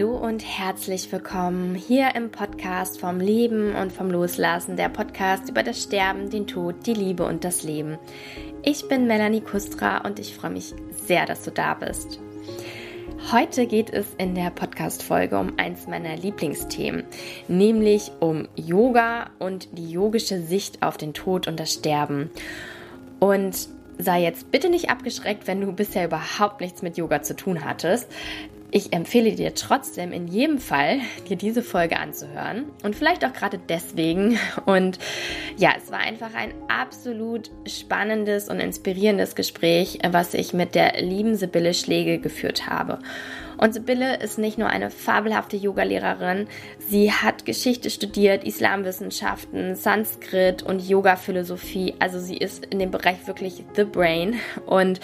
Hallo und herzlich willkommen hier im Podcast vom Leben und vom Loslassen, der Podcast über das Sterben, den Tod, die Liebe und das Leben. Ich bin Melanie Kustra und ich freue mich sehr, dass du da bist. Heute geht es in der Podcast-Folge um eins meiner Lieblingsthemen, nämlich um Yoga und die yogische Sicht auf den Tod und das Sterben. Und sei jetzt bitte nicht abgeschreckt, wenn du bisher überhaupt nichts mit Yoga zu tun hattest. Ich empfehle dir trotzdem in jedem Fall, dir diese Folge anzuhören und vielleicht auch gerade deswegen. Und ja, es war einfach ein absolut spannendes und inspirierendes Gespräch, was ich mit der lieben Sibylle Schlegel geführt habe. Und Sibylle ist nicht nur eine fabelhafte Yogalehrerin, sie hat Geschichte studiert, Islamwissenschaften, Sanskrit und Yoga-Philosophie. Also sie ist in dem Bereich wirklich the brain und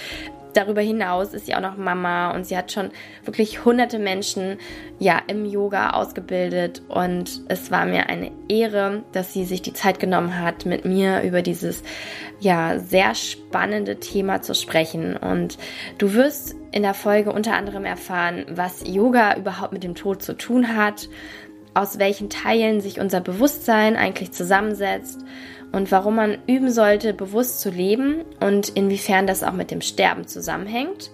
darüber hinaus ist sie auch noch Mama und sie hat schon wirklich hunderte Menschen ja im Yoga ausgebildet und es war mir eine Ehre, dass sie sich die Zeit genommen hat, mit mir über dieses ja sehr spannende Thema zu sprechen. Und du wirst in der Folge unter anderem erfahren, was Yoga überhaupt mit dem Tod zu tun hat, aus welchen Teilen sich unser Bewusstsein eigentlich zusammensetzt und warum man üben sollte, bewusst zu leben und inwiefern das auch mit dem Sterben zusammenhängt.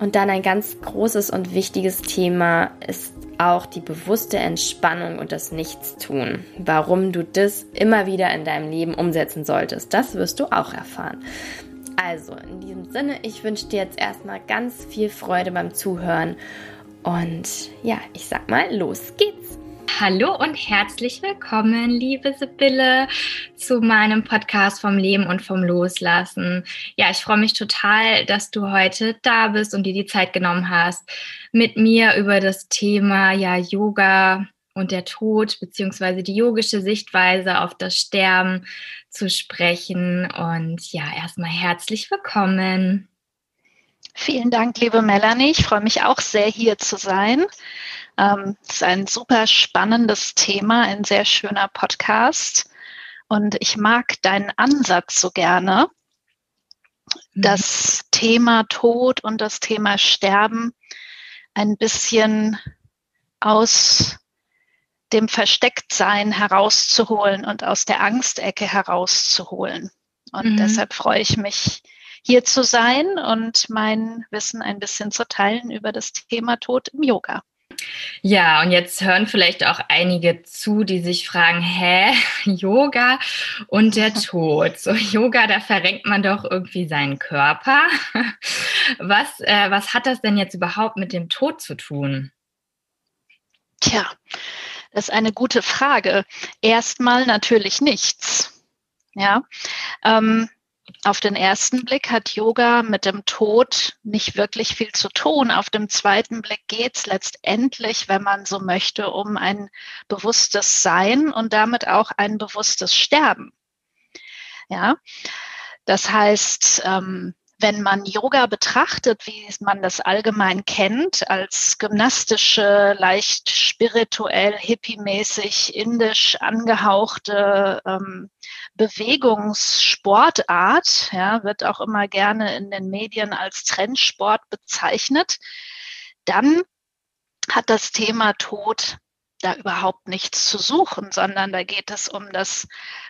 Und dann ein ganz großes und wichtiges Thema ist auch die bewusste Entspannung und das Nichtstun. Warum du das immer wieder in deinem Leben umsetzen solltest, das wirst du auch erfahren. Also, in diesem Sinne, ich wünsche dir jetzt erstmal ganz viel Freude beim Zuhören. Und ja, ich sag mal, los geht's. Hallo und herzlich willkommen, liebe Sibylle, zu meinem Podcast vom Leben und vom Loslassen. Ja, ich freue mich total, dass du heute da bist und dir die Zeit genommen hast, mit mir über das Thema ja Yoga und der Tod beziehungsweise die yogische Sichtweise auf das Sterben zu sprechen. Und ja, erstmal herzlich willkommen. Vielen Dank, liebe Melanie. Ich freue mich auch sehr, hier zu sein. Ähm, es ist ein super spannendes Thema, ein sehr schöner Podcast. Und ich mag deinen Ansatz so gerne, mhm. das Thema Tod und das Thema Sterben ein bisschen aus dem Verstecktsein herauszuholen und aus der Angstecke herauszuholen. Und mhm. deshalb freue ich mich, hier zu sein und mein Wissen ein bisschen zu teilen über das Thema Tod im Yoga. Ja, und jetzt hören vielleicht auch einige zu, die sich fragen, hä, Yoga und der Tod. So Yoga, da verrenkt man doch irgendwie seinen Körper. Was, äh, was hat das denn jetzt überhaupt mit dem Tod zu tun? Tja, das ist eine gute Frage. Erstmal natürlich nichts. Ja, ähm, auf den ersten Blick hat Yoga mit dem Tod nicht wirklich viel zu tun. Auf dem zweiten Blick geht es letztendlich, wenn man so möchte, um ein bewusstes Sein und damit auch ein bewusstes Sterben. Ja, das heißt, ähm, wenn man Yoga betrachtet, wie man das allgemein kennt, als gymnastische, leicht spirituell, hippiemäßig, indisch angehauchte ähm, Bewegungssportart, ja, wird auch immer gerne in den Medien als Trendsport bezeichnet, dann hat das Thema Tod da überhaupt nichts zu suchen, sondern da geht es um das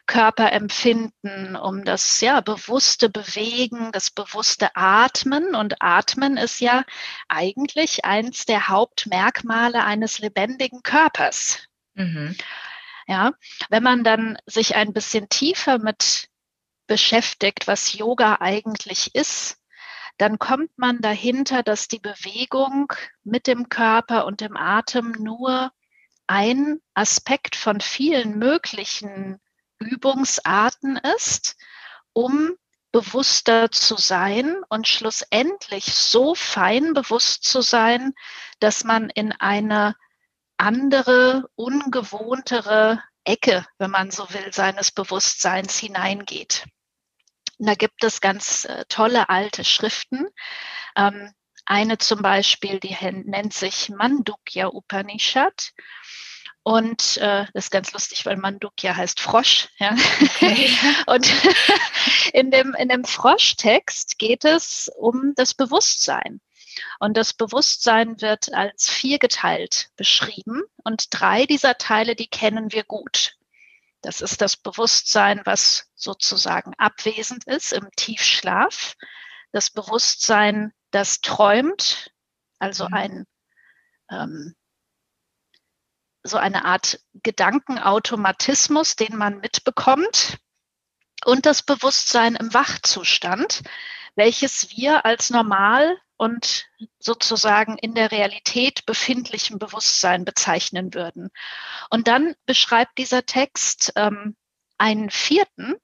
Körperempfinden, um das ja bewusste Bewegen, das bewusste Atmen. Und Atmen ist ja eigentlich eins der Hauptmerkmale eines lebendigen Körpers. Mhm. Ja, wenn man dann sich ein bisschen tiefer mit beschäftigt, was Yoga eigentlich ist, dann kommt man dahinter, dass die Bewegung mit dem Körper und dem Atem nur ein Aspekt von vielen möglichen Übungsarten ist, um bewusster zu sein und schlussendlich so fein bewusst zu sein, dass man in eine andere, ungewohntere Ecke, wenn man so will, seines Bewusstseins hineingeht. Und da gibt es ganz äh, tolle alte Schriften. Ähm, eine zum Beispiel, die nennt sich Mandukya Upanishad. Und äh, das ist ganz lustig, weil Mandukya heißt Frosch. Ja? Okay. Und in dem, in dem Froschtext geht es um das Bewusstsein. Und das Bewusstsein wird als viergeteilt beschrieben. Und drei dieser Teile, die kennen wir gut. Das ist das Bewusstsein, was sozusagen abwesend ist im Tiefschlaf. Das Bewusstsein, das träumt, also mhm. ein ähm, so eine Art Gedankenautomatismus, den man mitbekommt. Und das Bewusstsein im Wachzustand, welches wir als normal und sozusagen in der Realität befindlichem Bewusstsein bezeichnen würden. Und dann beschreibt dieser Text ähm, einen vierten.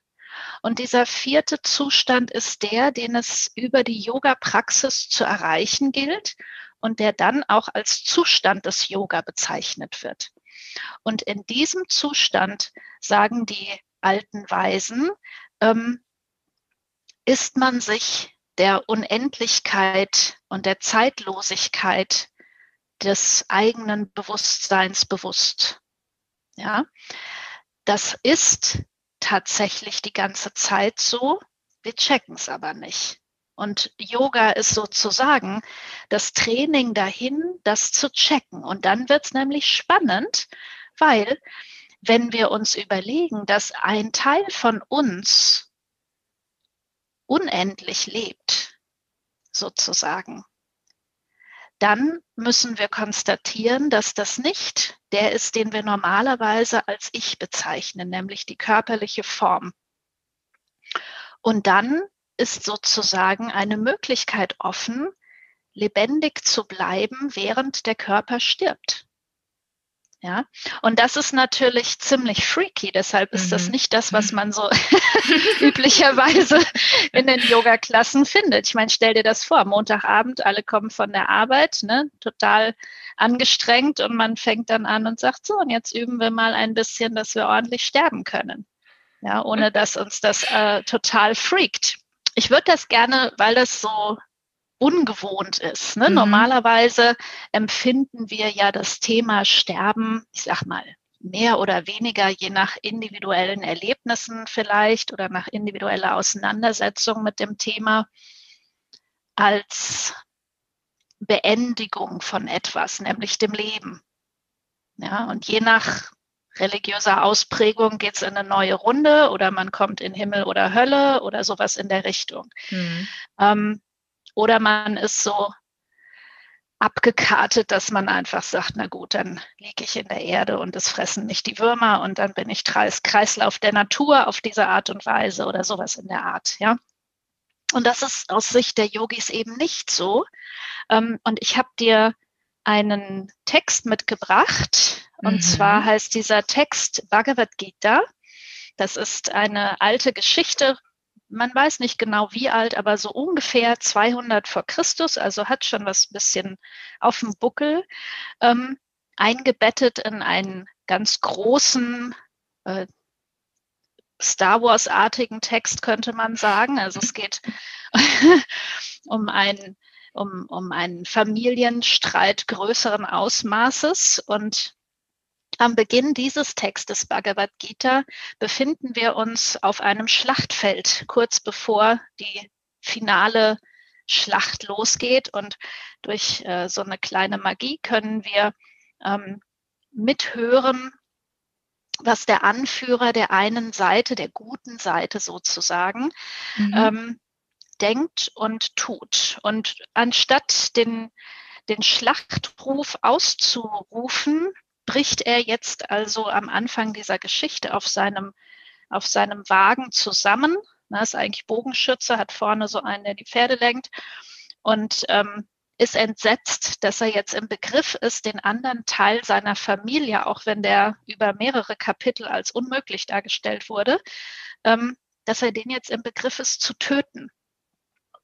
Und dieser vierte Zustand ist der, den es über die Yoga-Praxis zu erreichen gilt und der dann auch als Zustand des Yoga bezeichnet wird. Und in diesem Zustand, sagen die alten Weisen, ähm, ist man sich der Unendlichkeit und der Zeitlosigkeit des eigenen Bewusstseins bewusst. Ja, das ist tatsächlich die ganze Zeit so. Wir checken es aber nicht. Und Yoga ist sozusagen das Training dahin, das zu checken. Und dann wird es nämlich spannend, weil wenn wir uns überlegen, dass ein Teil von uns unendlich lebt, sozusagen, dann müssen wir konstatieren, dass das nicht der ist, den wir normalerweise als Ich bezeichnen, nämlich die körperliche Form. Und dann ist sozusagen eine Möglichkeit offen, lebendig zu bleiben, während der Körper stirbt. Ja, und das ist natürlich ziemlich freaky. Deshalb ist mhm. das nicht das, was man so üblicherweise in den Yoga-Klassen findet. Ich meine, stell dir das vor, Montagabend, alle kommen von der Arbeit, ne, total angestrengt und man fängt dann an und sagt, so, und jetzt üben wir mal ein bisschen, dass wir ordentlich sterben können. Ja, ohne dass uns das äh, total freakt ich würde das gerne, weil das so ungewohnt ist. Ne? Mhm. Normalerweise empfinden wir ja das Thema Sterben, ich sag mal, mehr oder weniger, je nach individuellen Erlebnissen vielleicht oder nach individueller Auseinandersetzung mit dem Thema, als Beendigung von etwas, nämlich dem Leben. Ja, und je nach religiöser Ausprägung geht es in eine neue Runde oder man kommt in Himmel oder Hölle oder sowas in der Richtung. Mhm. Ähm, oder man ist so abgekartet, dass man einfach sagt, na gut, dann liege ich in der Erde und es fressen nicht die Würmer und dann bin ich Kreislauf der Natur auf diese Art und Weise oder sowas in der Art, ja. Und das ist aus Sicht der Yogis eben nicht so. Ähm, und ich habe dir einen Text mitgebracht. Und mhm. zwar heißt dieser Text Bhagavad Gita. Das ist eine alte Geschichte. Man weiß nicht genau wie alt, aber so ungefähr 200 vor Christus, also hat schon was bisschen auf dem Buckel, ähm, eingebettet in einen ganz großen äh, Star Wars-artigen Text, könnte man sagen. Also es geht um einen um, um einen Familienstreit größeren Ausmaßes. Und am Beginn dieses Textes Bhagavad Gita befinden wir uns auf einem Schlachtfeld, kurz bevor die finale Schlacht losgeht. Und durch äh, so eine kleine Magie können wir ähm, mithören, was der Anführer der einen Seite, der guten Seite sozusagen, mhm. ähm, denkt und tut. Und anstatt den, den Schlachtruf auszurufen, bricht er jetzt also am Anfang dieser Geschichte auf seinem, auf seinem Wagen zusammen. Das ist eigentlich Bogenschütze, hat vorne so einen, der die Pferde lenkt und ähm, ist entsetzt, dass er jetzt im Begriff ist, den anderen Teil seiner Familie, auch wenn der über mehrere Kapitel als unmöglich dargestellt wurde, ähm, dass er den jetzt im Begriff ist zu töten.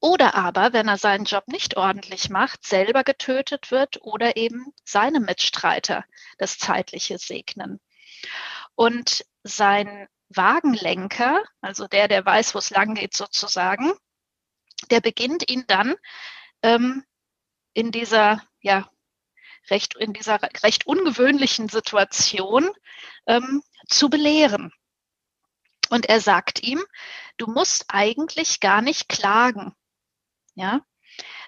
Oder aber, wenn er seinen Job nicht ordentlich macht, selber getötet wird oder eben seine Mitstreiter das Zeitliche segnen. Und sein Wagenlenker, also der, der weiß, wo es lang geht sozusagen, der beginnt ihn dann ähm, in dieser, ja, recht, in dieser recht ungewöhnlichen Situation ähm, zu belehren. Und er sagt ihm, du musst eigentlich gar nicht klagen. Ja,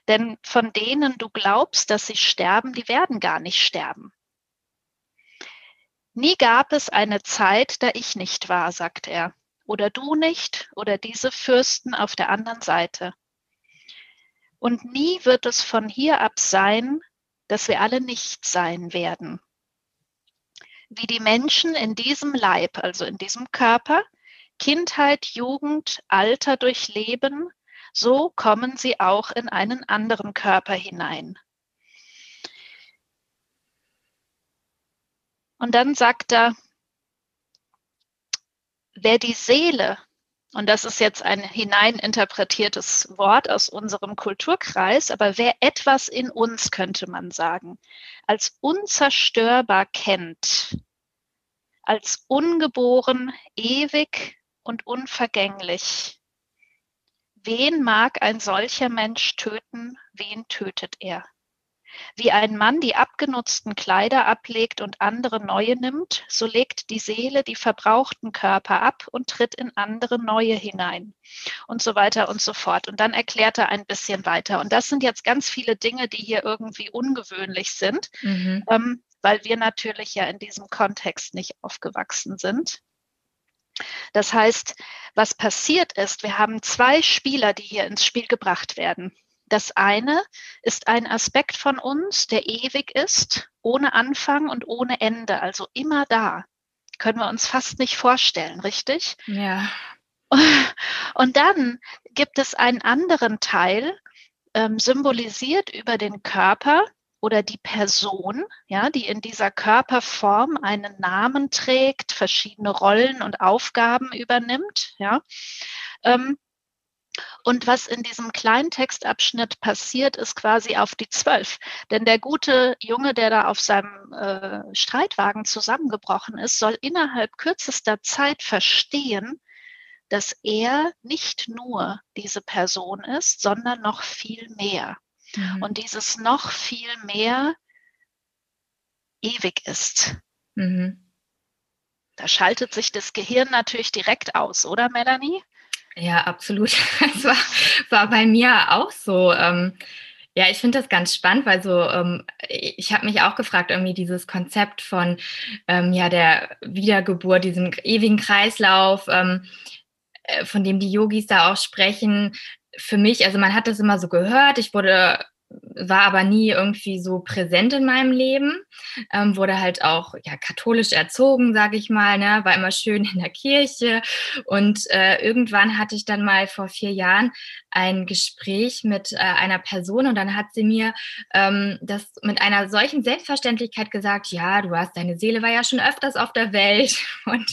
denn von denen du glaubst, dass sie sterben, die werden gar nicht sterben. Nie gab es eine Zeit, da ich nicht war, sagt er, oder du nicht, oder diese Fürsten auf der anderen Seite. Und nie wird es von hier ab sein, dass wir alle nicht sein werden. Wie die Menschen in diesem Leib, also in diesem Körper, Kindheit, Jugend, Alter durchleben, so kommen sie auch in einen anderen Körper hinein. Und dann sagt er, wer die Seele, und das ist jetzt ein hineininterpretiertes Wort aus unserem Kulturkreis, aber wer etwas in uns, könnte man sagen, als unzerstörbar kennt, als ungeboren, ewig und unvergänglich, wen mag ein solcher Mensch töten, wen tötet er? Wie ein Mann die abgenutzten Kleider ablegt und andere neue nimmt, so legt die Seele die verbrauchten Körper ab und tritt in andere neue hinein. Und so weiter und so fort. Und dann erklärt er ein bisschen weiter. Und das sind jetzt ganz viele Dinge, die hier irgendwie ungewöhnlich sind, mhm. ähm, weil wir natürlich ja in diesem Kontext nicht aufgewachsen sind. Das heißt, was passiert ist, wir haben zwei Spieler, die hier ins Spiel gebracht werden. Das eine ist ein Aspekt von uns, der ewig ist, ohne Anfang und ohne Ende, also immer da. Können wir uns fast nicht vorstellen, richtig? Ja. Und dann gibt es einen anderen Teil, ähm, symbolisiert über den Körper, oder die Person, ja, die in dieser Körperform einen Namen trägt, verschiedene Rollen und Aufgaben übernimmt, ja. Ähm, und was in diesem kleinen Textabschnitt passiert, ist quasi auf die zwölf. Denn der gute Junge, der da auf seinem äh, Streitwagen zusammengebrochen ist, soll innerhalb kürzester Zeit verstehen, dass er nicht nur diese Person ist, sondern noch viel mehr. Mhm. Und dieses noch viel mehr ewig ist. Mhm. Da schaltet sich das Gehirn natürlich direkt aus, oder Melanie? Ja, absolut. Das war, war bei mir auch so. Ähm, ja, ich finde das ganz spannend, weil so, ähm, ich habe mich auch gefragt, irgendwie dieses Konzept von ähm, ja, der Wiedergeburt, diesem ewigen Kreislauf, ähm, äh, von dem die Yogis da auch sprechen, für mich, also man hat das immer so gehört, ich wurde war aber nie irgendwie so präsent in meinem Leben, ähm, wurde halt auch ja, katholisch erzogen, sage ich mal, ne? war immer schön in der Kirche und äh, irgendwann hatte ich dann mal vor vier Jahren ein Gespräch mit äh, einer Person und dann hat sie mir ähm, das mit einer solchen Selbstverständlichkeit gesagt, ja, du hast, deine Seele war ja schon öfters auf der Welt und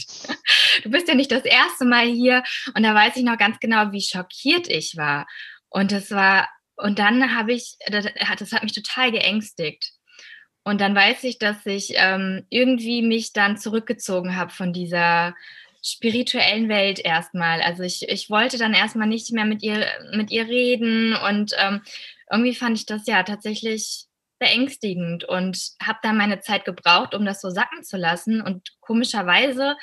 du bist ja nicht das erste Mal hier und da weiß ich noch ganz genau, wie schockiert ich war. Und es war und dann habe ich, das, hat mich total geängstigt. Und dann weiß ich, dass ich ähm, irgendwie mich dann zurückgezogen habe von dieser spirituellen Welt erstmal. Also ich, ich wollte dann erstmal nicht mehr mit ihr, mit ihr reden und ähm, irgendwie fand ich das ja tatsächlich beängstigend und habe dann meine Zeit gebraucht, um das so sacken zu lassen. Und komischerweise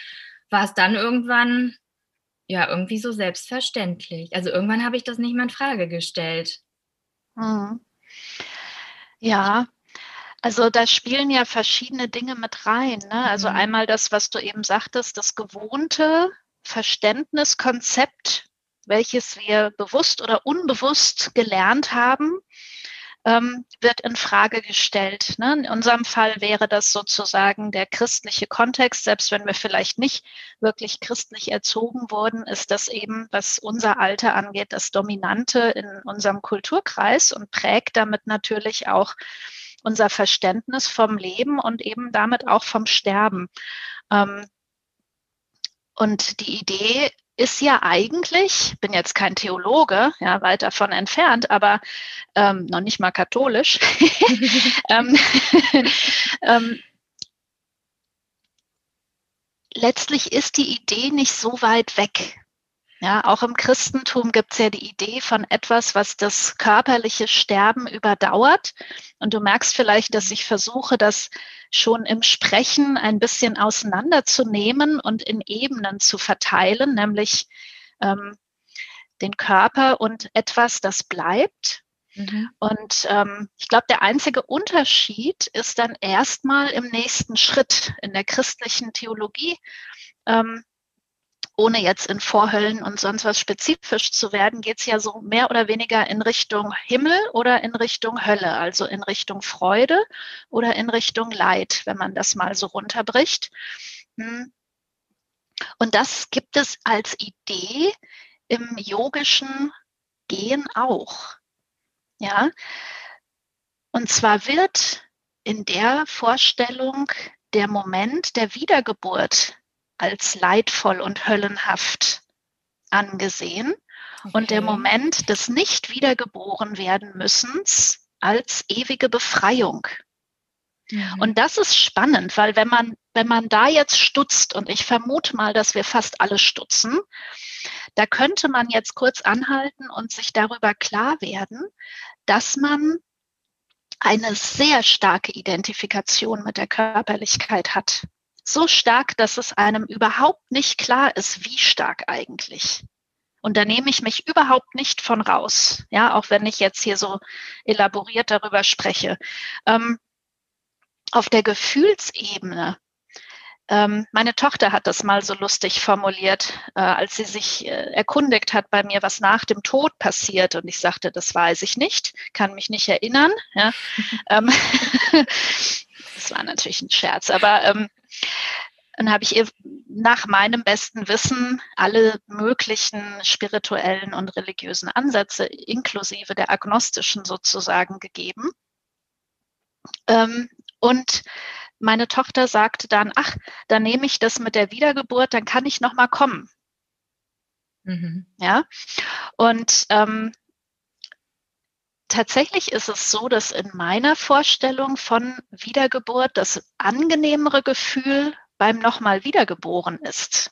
war es dann irgendwann ja irgendwie so selbstverständlich. Also irgendwann habe ich das nicht mehr in Frage gestellt. Mhm. Ja, also da spielen ja verschiedene Dinge mit rein. Ne? Also mhm. einmal das, was du eben sagtest, das gewohnte Verständniskonzept, welches wir bewusst oder unbewusst gelernt haben, ähm, wird in Frage gestellt. Ne? In unserem Fall wäre das sozusagen der christliche Kontext, selbst wenn wir vielleicht nicht wirklich christlich erzogen wurden, ist das eben, was unser Alter angeht, das Dominante in unserem Kulturkreis und prägt damit natürlich auch unser Verständnis vom Leben und eben damit auch vom Sterben. Ähm, und die Idee ist ja eigentlich, bin jetzt kein Theologe, ja, weit davon entfernt, aber ähm, noch nicht mal katholisch. ähm, ähm, letztlich ist die Idee nicht so weit weg. Ja, auch im Christentum gibt es ja die Idee von etwas, was das körperliche Sterben überdauert. Und du merkst vielleicht, dass ich versuche, das schon im Sprechen ein bisschen auseinanderzunehmen und in Ebenen zu verteilen, nämlich ähm, den Körper und etwas, das bleibt. Mhm. Und ähm, ich glaube, der einzige Unterschied ist dann erstmal im nächsten Schritt in der christlichen Theologie. Ähm, ohne jetzt in Vorhöllen und sonst was spezifisch zu werden, geht es ja so mehr oder weniger in Richtung Himmel oder in Richtung Hölle, also in Richtung Freude oder in Richtung Leid, wenn man das mal so runterbricht. Hm. Und das gibt es als Idee im yogischen Gehen auch. Ja. Und zwar wird in der Vorstellung der Moment der Wiedergeburt als leidvoll und höllenhaft angesehen okay. und der Moment des nicht wiedergeboren werden müssens als ewige Befreiung. Mhm. Und das ist spannend, weil wenn man, wenn man da jetzt stutzt, und ich vermute mal, dass wir fast alle stutzen, da könnte man jetzt kurz anhalten und sich darüber klar werden, dass man eine sehr starke Identifikation mit der Körperlichkeit hat so stark, dass es einem überhaupt nicht klar ist, wie stark eigentlich. Und da nehme ich mich überhaupt nicht von raus, ja, auch wenn ich jetzt hier so elaboriert darüber spreche. Ähm, auf der Gefühlsebene, ähm, meine Tochter hat das mal so lustig formuliert, äh, als sie sich äh, erkundigt hat bei mir, was nach dem Tod passiert. Und ich sagte, das weiß ich nicht, kann mich nicht erinnern. Ja. ähm, das war natürlich ein Scherz, aber ähm, dann habe ich ihr nach meinem besten Wissen alle möglichen spirituellen und religiösen Ansätze, inklusive der agnostischen sozusagen, gegeben. Ähm, und meine Tochter sagte dann, ach, dann nehme ich das mit der Wiedergeburt, dann kann ich noch mal kommen. Mhm. Ja, und ähm, tatsächlich ist es so, dass in meiner Vorstellung von Wiedergeburt das angenehmere Gefühl beim nochmal wiedergeboren ist.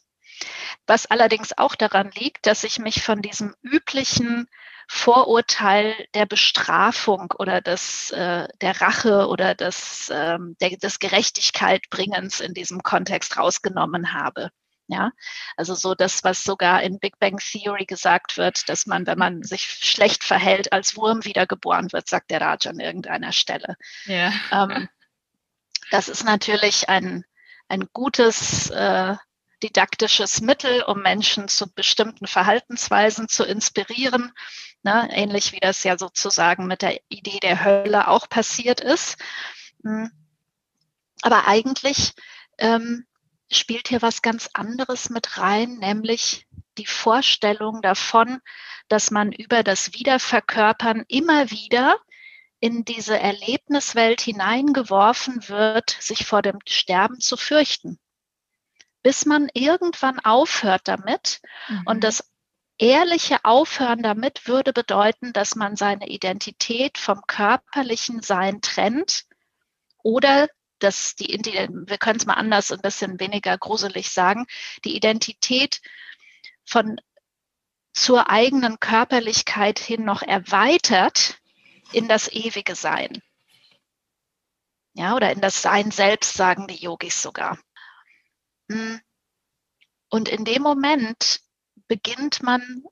Was allerdings auch daran liegt, dass ich mich von diesem üblichen Vorurteil der Bestrafung oder des, äh, der Rache oder des, ähm, der, des Gerechtigkeitbringens in diesem Kontext rausgenommen habe. Ja, also so das, was sogar in Big Bang Theory gesagt wird, dass man, wenn man sich schlecht verhält, als Wurm wiedergeboren wird, sagt der Raj an irgendeiner Stelle. Ja. Ähm, das ist natürlich ein, ein gutes äh, didaktisches Mittel, um Menschen zu bestimmten Verhaltensweisen zu inspirieren, ne? ähnlich wie das ja sozusagen mit der Idee der Hölle auch passiert ist. Hm. Aber eigentlich ähm, spielt hier was ganz anderes mit rein, nämlich die Vorstellung davon, dass man über das Wiederverkörpern immer wieder in diese Erlebniswelt hineingeworfen wird, sich vor dem Sterben zu fürchten. Bis man irgendwann aufhört damit. Mhm. Und das ehrliche Aufhören damit würde bedeuten, dass man seine Identität vom körperlichen Sein trennt oder dass die, wir können es mal anders, ein bisschen weniger gruselig sagen, die Identität von zur eigenen Körperlichkeit hin noch erweitert in das ewige Sein. Ja, oder in das Sein selbst, sagen die Yogis sogar. Hm. Und in dem Moment beginnt man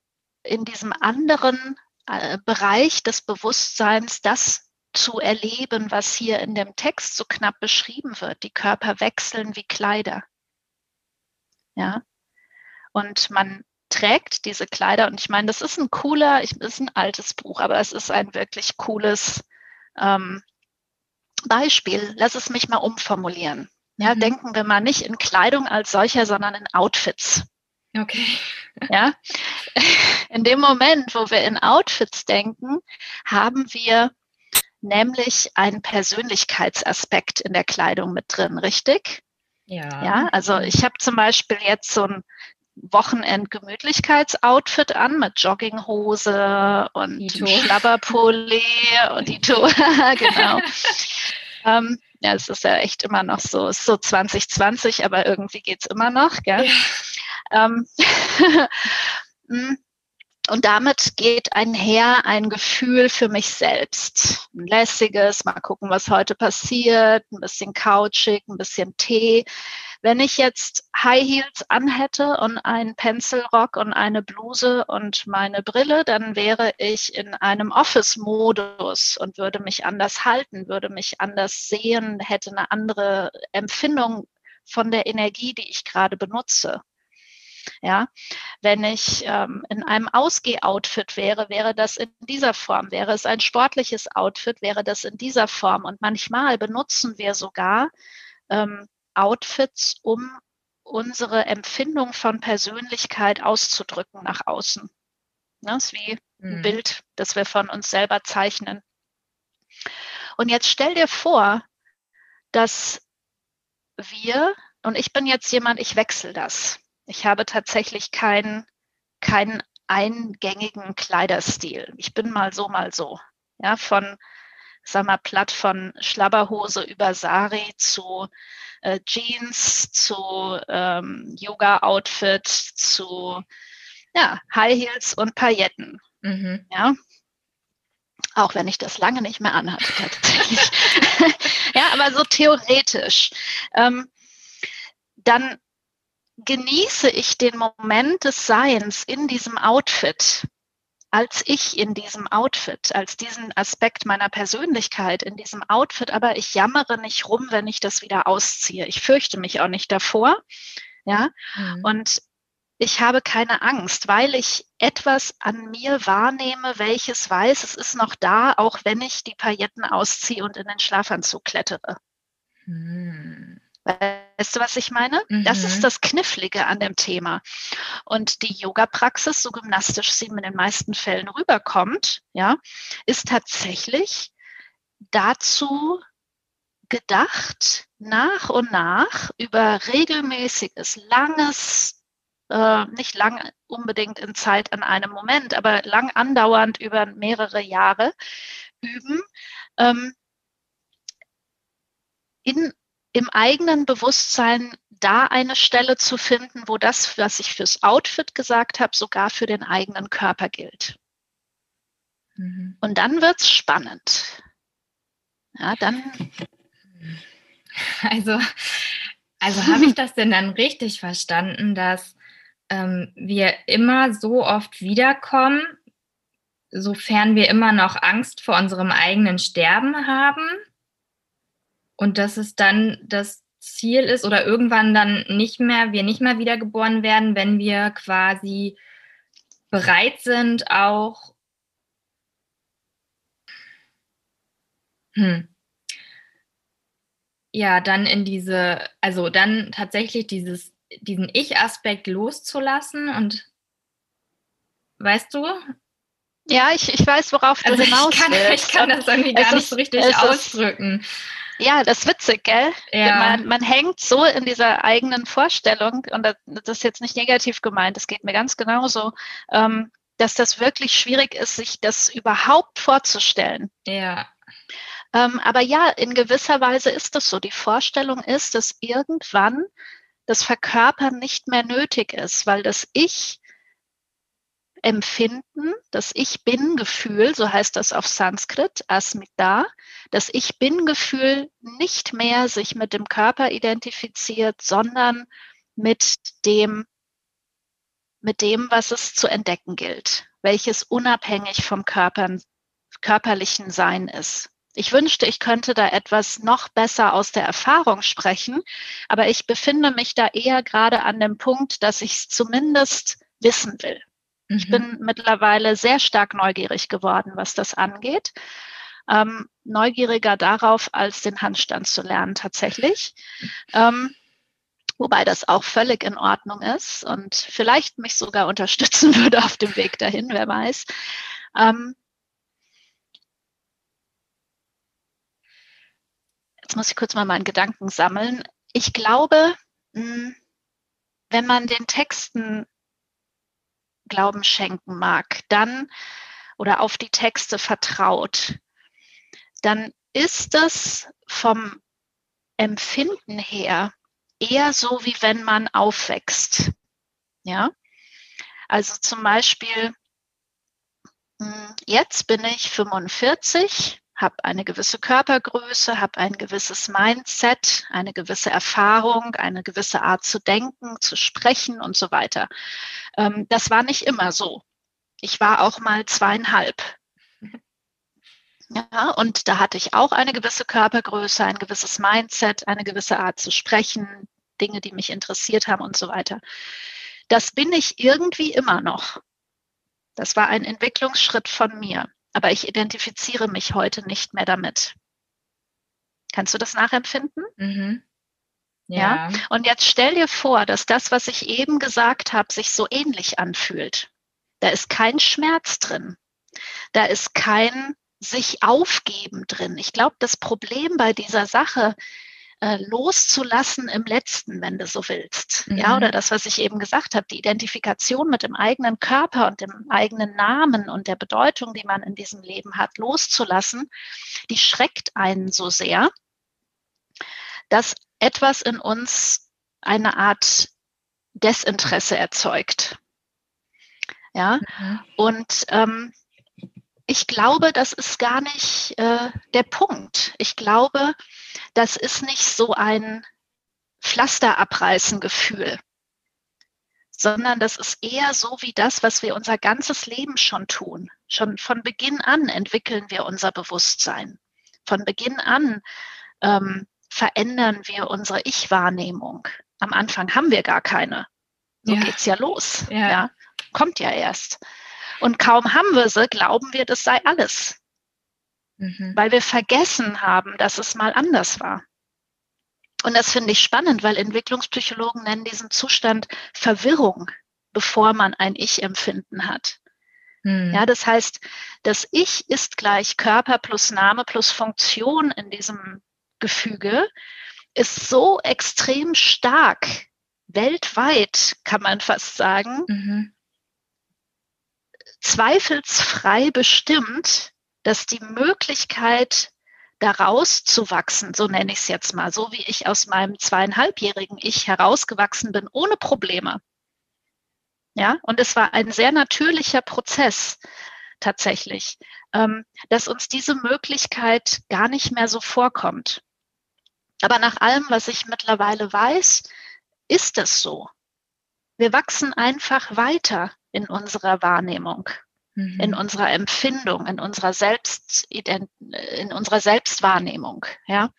in diesem anderen äh, Bereich des Bewusstseins das zu erleben, was hier in dem Text so knapp beschrieben wird. Die Körper wechseln wie Kleider. Ja. Und man trägt diese Kleider und ich meine, das ist ein cooler, ich, ist ein altes Buch, aber es ist ein wirklich cooles ähm, Beispiel. Lass es mich mal umformulieren. Ja, mhm. denken wir mal nicht in Kleidung als solcher, sondern in Outfits. Okay. Ja, in dem Moment, wo wir in Outfits denken, haben wir nämlich einen Persönlichkeitsaspekt in der Kleidung mit drin, richtig? Ja. Ja, also ich habe zum Beispiel jetzt so ein Wochenend-Gemütlichkeitsoutfit an mit Jogginghose und Ito. Schlabberpulli und Ito, genau. ähm, ja, es ist ja echt immer noch so, es ist so 2020, aber irgendwie geht es immer noch, gell? Ja. Ähm, hm. Und damit geht einher ein Gefühl für mich selbst. Ein lässiges, mal gucken, was heute passiert, ein bisschen couchig, ein bisschen Tee. Wenn ich jetzt High Heels anhätte und einen Pencilrock und eine Bluse und meine Brille, dann wäre ich in einem Office-Modus und würde mich anders halten, würde mich anders sehen, hätte eine andere Empfindung von der Energie, die ich gerade benutze. Ja, wenn ich ähm, in einem Ausgeh-Outfit wäre, wäre das in dieser Form. Wäre es ein sportliches Outfit, wäre das in dieser Form. Und manchmal benutzen wir sogar ähm, Outfits, um unsere Empfindung von Persönlichkeit auszudrücken nach außen. Das ist wie ein mhm. Bild, das wir von uns selber zeichnen. Und jetzt stell dir vor, dass wir, und ich bin jetzt jemand, ich wechsle das. Ich habe tatsächlich keinen keinen eingängigen Kleiderstil. Ich bin mal so, mal so. Ja, von, sag mal, platt von Schlabberhose über Sari zu äh, Jeans, zu ähm, Yoga-Outfit, zu ja, High Heels und Pailletten. Mhm. Ja. Auch wenn ich das lange nicht mehr anhatte, tatsächlich. ja, aber so theoretisch. Ähm, dann genieße ich den Moment des Seins in diesem Outfit, als ich in diesem Outfit, als diesen Aspekt meiner Persönlichkeit in diesem Outfit, aber ich jammere nicht rum, wenn ich das wieder ausziehe. Ich fürchte mich auch nicht davor. Ja, mhm. und ich habe keine Angst, weil ich etwas an mir wahrnehme, welches weiß, es ist noch da, auch wenn ich die Pailletten ausziehe und in den Schlafanzug klettere. Mhm. Weißt du, was ich meine? Mhm. Das ist mhm. das Knifflige an dem Thema. Und die Yoga-Praxis, so gymnastisch sie in den meisten Fällen rüberkommt, ja, ist tatsächlich dazu gedacht, nach und nach über regelmäßiges, langes, äh, nicht lang unbedingt in Zeit an einem Moment, aber lang andauernd über mehrere Jahre üben, ähm, in im eigenen Bewusstsein da eine Stelle zu finden, wo das, was ich fürs Outfit gesagt habe, sogar für den eigenen Körper gilt. Mhm. Und dann wird es spannend. Ja, dann. Also, also habe ich das denn dann richtig verstanden, dass ähm, wir immer so oft wiederkommen, sofern wir immer noch Angst vor unserem eigenen Sterben haben? Und dass es dann das Ziel ist oder irgendwann dann nicht mehr, wir nicht mehr wiedergeboren werden, wenn wir quasi bereit sind, auch hm, ja, dann in diese, also dann tatsächlich dieses, diesen Ich-Aspekt loszulassen und weißt du? Ja, ich, ich weiß, worauf du also hinaus ich kann, willst. Ich kann das irgendwie gar nicht so richtig ausdrücken. Ja, das ist witzig, gell? Ja. Man, man hängt so in dieser eigenen Vorstellung, und das ist jetzt nicht negativ gemeint, das geht mir ganz genauso, ähm, dass das wirklich schwierig ist, sich das überhaupt vorzustellen. Ja. Ähm, aber ja, in gewisser Weise ist das so. Die Vorstellung ist, dass irgendwann das Verkörpern nicht mehr nötig ist, weil das Ich Empfinden, das Ich Bin-Gefühl, so heißt das auf Sanskrit, Asmita, das Ich Bin-Gefühl nicht mehr sich mit dem Körper identifiziert, sondern mit dem, mit dem, was es zu entdecken gilt, welches unabhängig vom Körpern, körperlichen Sein ist. Ich wünschte, ich könnte da etwas noch besser aus der Erfahrung sprechen, aber ich befinde mich da eher gerade an dem Punkt, dass ich es zumindest wissen will. Ich mhm. bin mittlerweile sehr stark neugierig geworden, was das angeht. Ähm, neugieriger darauf, als den Handstand zu lernen tatsächlich. Ähm, wobei das auch völlig in Ordnung ist und vielleicht mich sogar unterstützen würde auf dem Weg dahin, wer weiß. Ähm, jetzt muss ich kurz mal meinen Gedanken sammeln. Ich glaube, hm, wenn man den Texten Glauben schenken mag, dann oder auf die Texte vertraut, dann ist es vom Empfinden her eher so, wie wenn man aufwächst. Ja, also zum Beispiel, hm, jetzt bin ich 45, habe eine gewisse Körpergröße, habe ein gewisses Mindset, eine gewisse Erfahrung, eine gewisse Art zu denken, zu sprechen und so weiter. Ähm, das war nicht immer so. Ich war auch mal zweieinhalb. Ja, und da hatte ich auch eine gewisse Körpergröße, ein gewisses Mindset, eine gewisse Art zu sprechen, Dinge, die mich interessiert haben und so weiter. Das bin ich irgendwie immer noch. Das war ein Entwicklungsschritt von mir, aber ich identifiziere mich heute nicht mehr damit. Kannst du das nachempfinden? Mhm. Ja. ja. Und jetzt stell dir vor, dass das, was ich eben gesagt habe, sich so ähnlich anfühlt. Da ist kein Schmerz drin. Da ist kein sich aufgeben drin. Ich glaube, das Problem bei dieser Sache äh, loszulassen im letzten, wenn du so willst. Mhm. Ja, oder das, was ich eben gesagt habe, die Identifikation mit dem eigenen Körper und dem eigenen Namen und der Bedeutung, die man in diesem Leben hat, loszulassen, die schreckt einen so sehr, dass etwas in uns eine Art Desinteresse erzeugt. Ja, mhm. und ähm, ich glaube, das ist gar nicht äh, der Punkt. Ich glaube, das ist nicht so ein Pflaster abreißen Gefühl, sondern das ist eher so wie das, was wir unser ganzes Leben schon tun. Schon von Beginn an entwickeln wir unser Bewusstsein. Von Beginn an ähm, verändern wir unsere Ich-Wahrnehmung. Am Anfang haben wir gar keine. So ja. geht's ja los. Ja. ja. Kommt ja erst. Und kaum haben wir sie, glauben wir, das sei alles. Mhm. Weil wir vergessen haben, dass es mal anders war. Und das finde ich spannend, weil Entwicklungspsychologen nennen diesen Zustand Verwirrung, bevor man ein Ich-Empfinden hat. Mhm. Ja, das heißt, das Ich ist gleich Körper plus Name plus Funktion in diesem Gefüge, ist so extrem stark, weltweit kann man fast sagen, mhm zweifelsfrei bestimmt, dass die Möglichkeit, daraus zu wachsen, so nenne ich es jetzt mal, so wie ich aus meinem zweieinhalbjährigen Ich herausgewachsen bin, ohne Probleme. Ja, und es war ein sehr natürlicher Prozess tatsächlich, ähm, dass uns diese Möglichkeit gar nicht mehr so vorkommt. Aber nach allem, was ich mittlerweile weiß, ist es so. Wir wachsen einfach weiter in unserer Wahrnehmung, mhm. in unserer Empfindung, in unserer Selbst, in unserer Selbstwahrnehmung. Ja,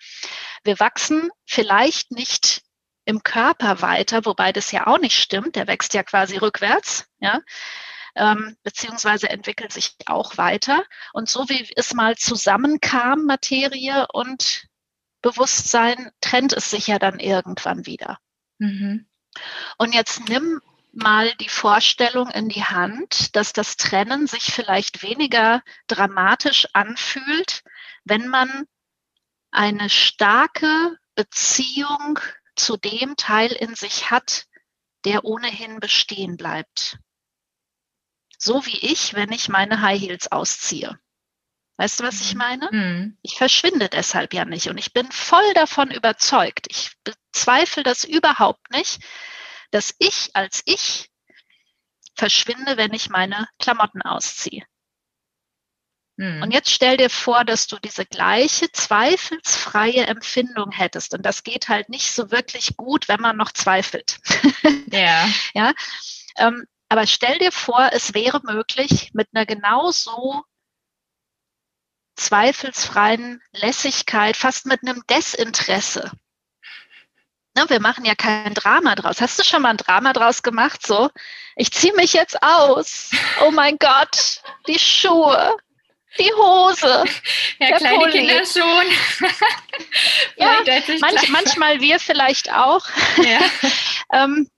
wir wachsen vielleicht nicht im Körper weiter, wobei das ja auch nicht stimmt. Der wächst ja quasi rückwärts. Ja, ähm, beziehungsweise entwickelt sich auch weiter. Und so wie es mal zusammenkam, Materie und Bewusstsein, trennt es sich ja dann irgendwann wieder. Mhm. Und jetzt nimm mal die Vorstellung in die Hand, dass das Trennen sich vielleicht weniger dramatisch anfühlt, wenn man eine starke Beziehung zu dem Teil in sich hat, der ohnehin bestehen bleibt. So wie ich, wenn ich meine High Heels ausziehe. Weißt du, was ich meine? Mhm. Ich verschwinde deshalb ja nicht und ich bin voll davon überzeugt. Ich bezweifle das überhaupt nicht, dass ich als ich verschwinde, wenn ich meine Klamotten ausziehe. Hm. Und jetzt stell dir vor, dass du diese gleiche zweifelsfreie Empfindung hättest. Und das geht halt nicht so wirklich gut, wenn man noch zweifelt. Ja. ja? Ähm, aber stell dir vor, es wäre möglich, mit einer genauso zweifelsfreien Lässigkeit, fast mit einem Desinteresse Ne, wir machen ja kein Drama draus. Hast du schon mal ein Drama draus gemacht? So, ich ziehe mich jetzt aus. Oh mein Gott, die Schuhe, die Hose. Ja, kleine Pulli. Kinder schon. ja, manch, manchmal wir vielleicht auch. Ja. ähm,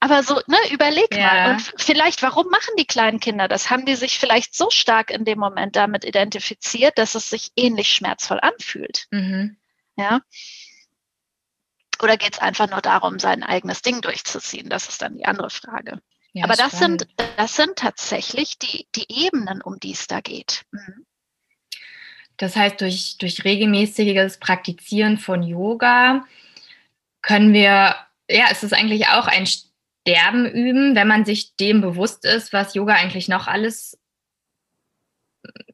aber so, ne, überleg ja. mal. Und vielleicht, warum machen die kleinen Kinder das? Haben die sich vielleicht so stark in dem Moment damit identifiziert, dass es sich ähnlich schmerzvoll anfühlt? Mhm. Ja. Oder geht es einfach nur darum, sein eigenes Ding durchzuziehen? Das ist dann die andere Frage. Ja, Aber das sind, das sind tatsächlich die, die Ebenen, um die es da geht. Mhm. Das heißt, durch, durch regelmäßiges Praktizieren von Yoga können wir, ja, es ist eigentlich auch ein Sterben üben, wenn man sich dem bewusst ist, was Yoga eigentlich noch alles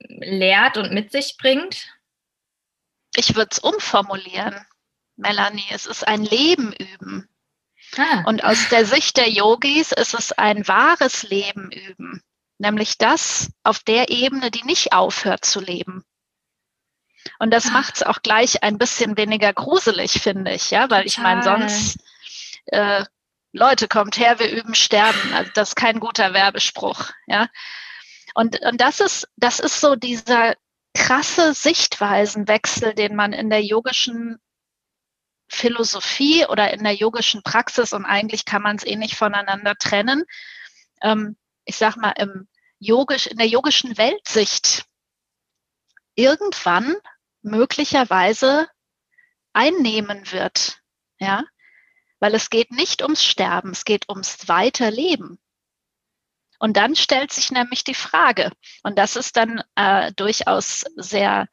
lehrt und mit sich bringt? Ich würde es umformulieren, Melanie. Es ist ein Leben üben. Ah. Und aus der Sicht der Yogis ist es ein wahres Leben üben, nämlich das auf der Ebene, die nicht aufhört zu leben. Und das ah. macht es auch gleich ein bisschen weniger gruselig, finde ich, ja, weil ich meine, sonst äh, Leute, kommt her, wir üben Sterben. Also das ist kein guter Werbespruch, ja. Und, und das ist, das ist so dieser krasse Sichtweisenwechsel, den man in der yogischen Philosophie oder in der yogischen Praxis und eigentlich kann man es eh nicht voneinander trennen. Ähm, ich sag mal, im yogisch, in der yogischen Weltsicht irgendwann möglicherweise einnehmen wird. Ja, weil es geht nicht ums Sterben, es geht ums Weiterleben. Und dann stellt sich nämlich die Frage, und das ist dann äh, durchaus sehr,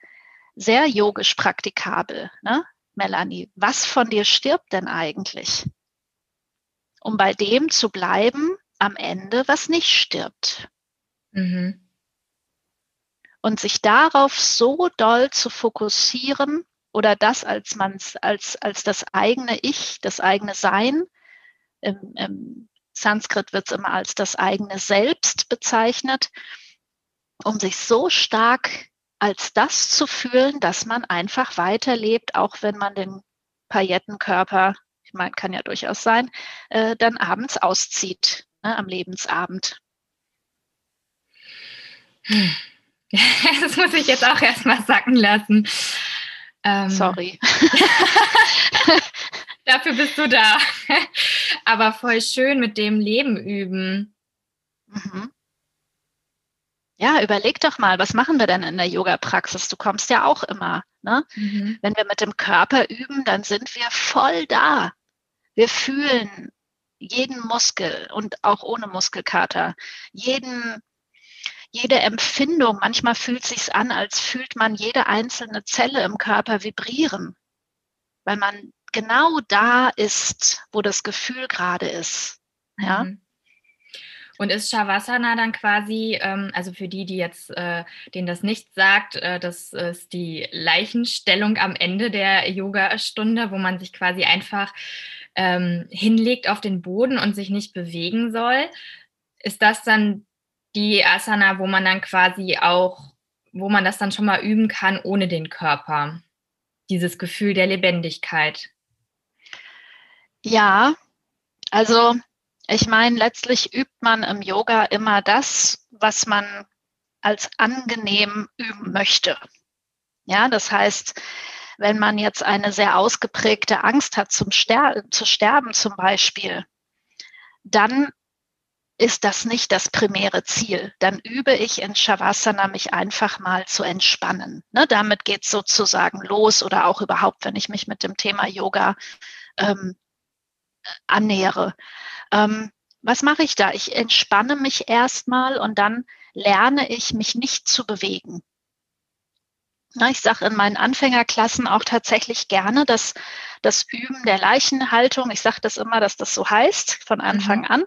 sehr yogisch praktikabel. Ne? Melanie, was von dir stirbt denn eigentlich? Um bei dem zu bleiben am Ende, was nicht stirbt. Mhm. Und sich darauf so doll zu fokussieren oder das als man's, als, als das eigene Ich, das eigene Sein. Im, im Sanskrit wird es immer als das eigene Selbst bezeichnet, um sich so stark als das zu fühlen, dass man einfach weiterlebt, auch wenn man den Paillettenkörper, ich meine, kann ja durchaus sein, äh, dann abends auszieht, ne, am Lebensabend. Das muss ich jetzt auch erstmal sacken lassen. Ähm, Sorry. dafür bist du da. Aber voll schön mit dem Leben üben. Mhm. Ja, überleg doch mal, was machen wir denn in der Yoga-Praxis? Du kommst ja auch immer. Ne? Mhm. Wenn wir mit dem Körper üben, dann sind wir voll da. Wir fühlen jeden Muskel und auch ohne Muskelkater, jeden, jede Empfindung. Manchmal fühlt es sich an, als fühlt man jede einzelne Zelle im Körper vibrieren, weil man genau da ist, wo das Gefühl gerade ist. Ja. Mhm. Und ist Shavasana dann quasi, ähm, also für die, die jetzt, äh, denen das nicht sagt, äh, das ist die Leichenstellung am Ende der Yoga-Stunde, wo man sich quasi einfach ähm, hinlegt auf den Boden und sich nicht bewegen soll. Ist das dann die Asana, wo man dann quasi auch, wo man das dann schon mal üben kann ohne den Körper? Dieses Gefühl der Lebendigkeit. Ja, also ich meine, letztlich übt man im Yoga immer das, was man als angenehm üben möchte. Ja, das heißt, wenn man jetzt eine sehr ausgeprägte Angst hat zum Ster zu sterben zum Beispiel, dann ist das nicht das primäre Ziel. Dann übe ich in Shavasana mich einfach mal zu entspannen. Ne, damit geht es sozusagen los oder auch überhaupt, wenn ich mich mit dem Thema Yoga ähm, annähere. Ähm, was mache ich da? Ich entspanne mich erstmal und dann lerne ich, mich nicht zu bewegen. Na, ich sage in meinen Anfängerklassen auch tatsächlich gerne, dass das Üben der Leichenhaltung, ich sage das immer, dass das so heißt von Anfang mhm. an,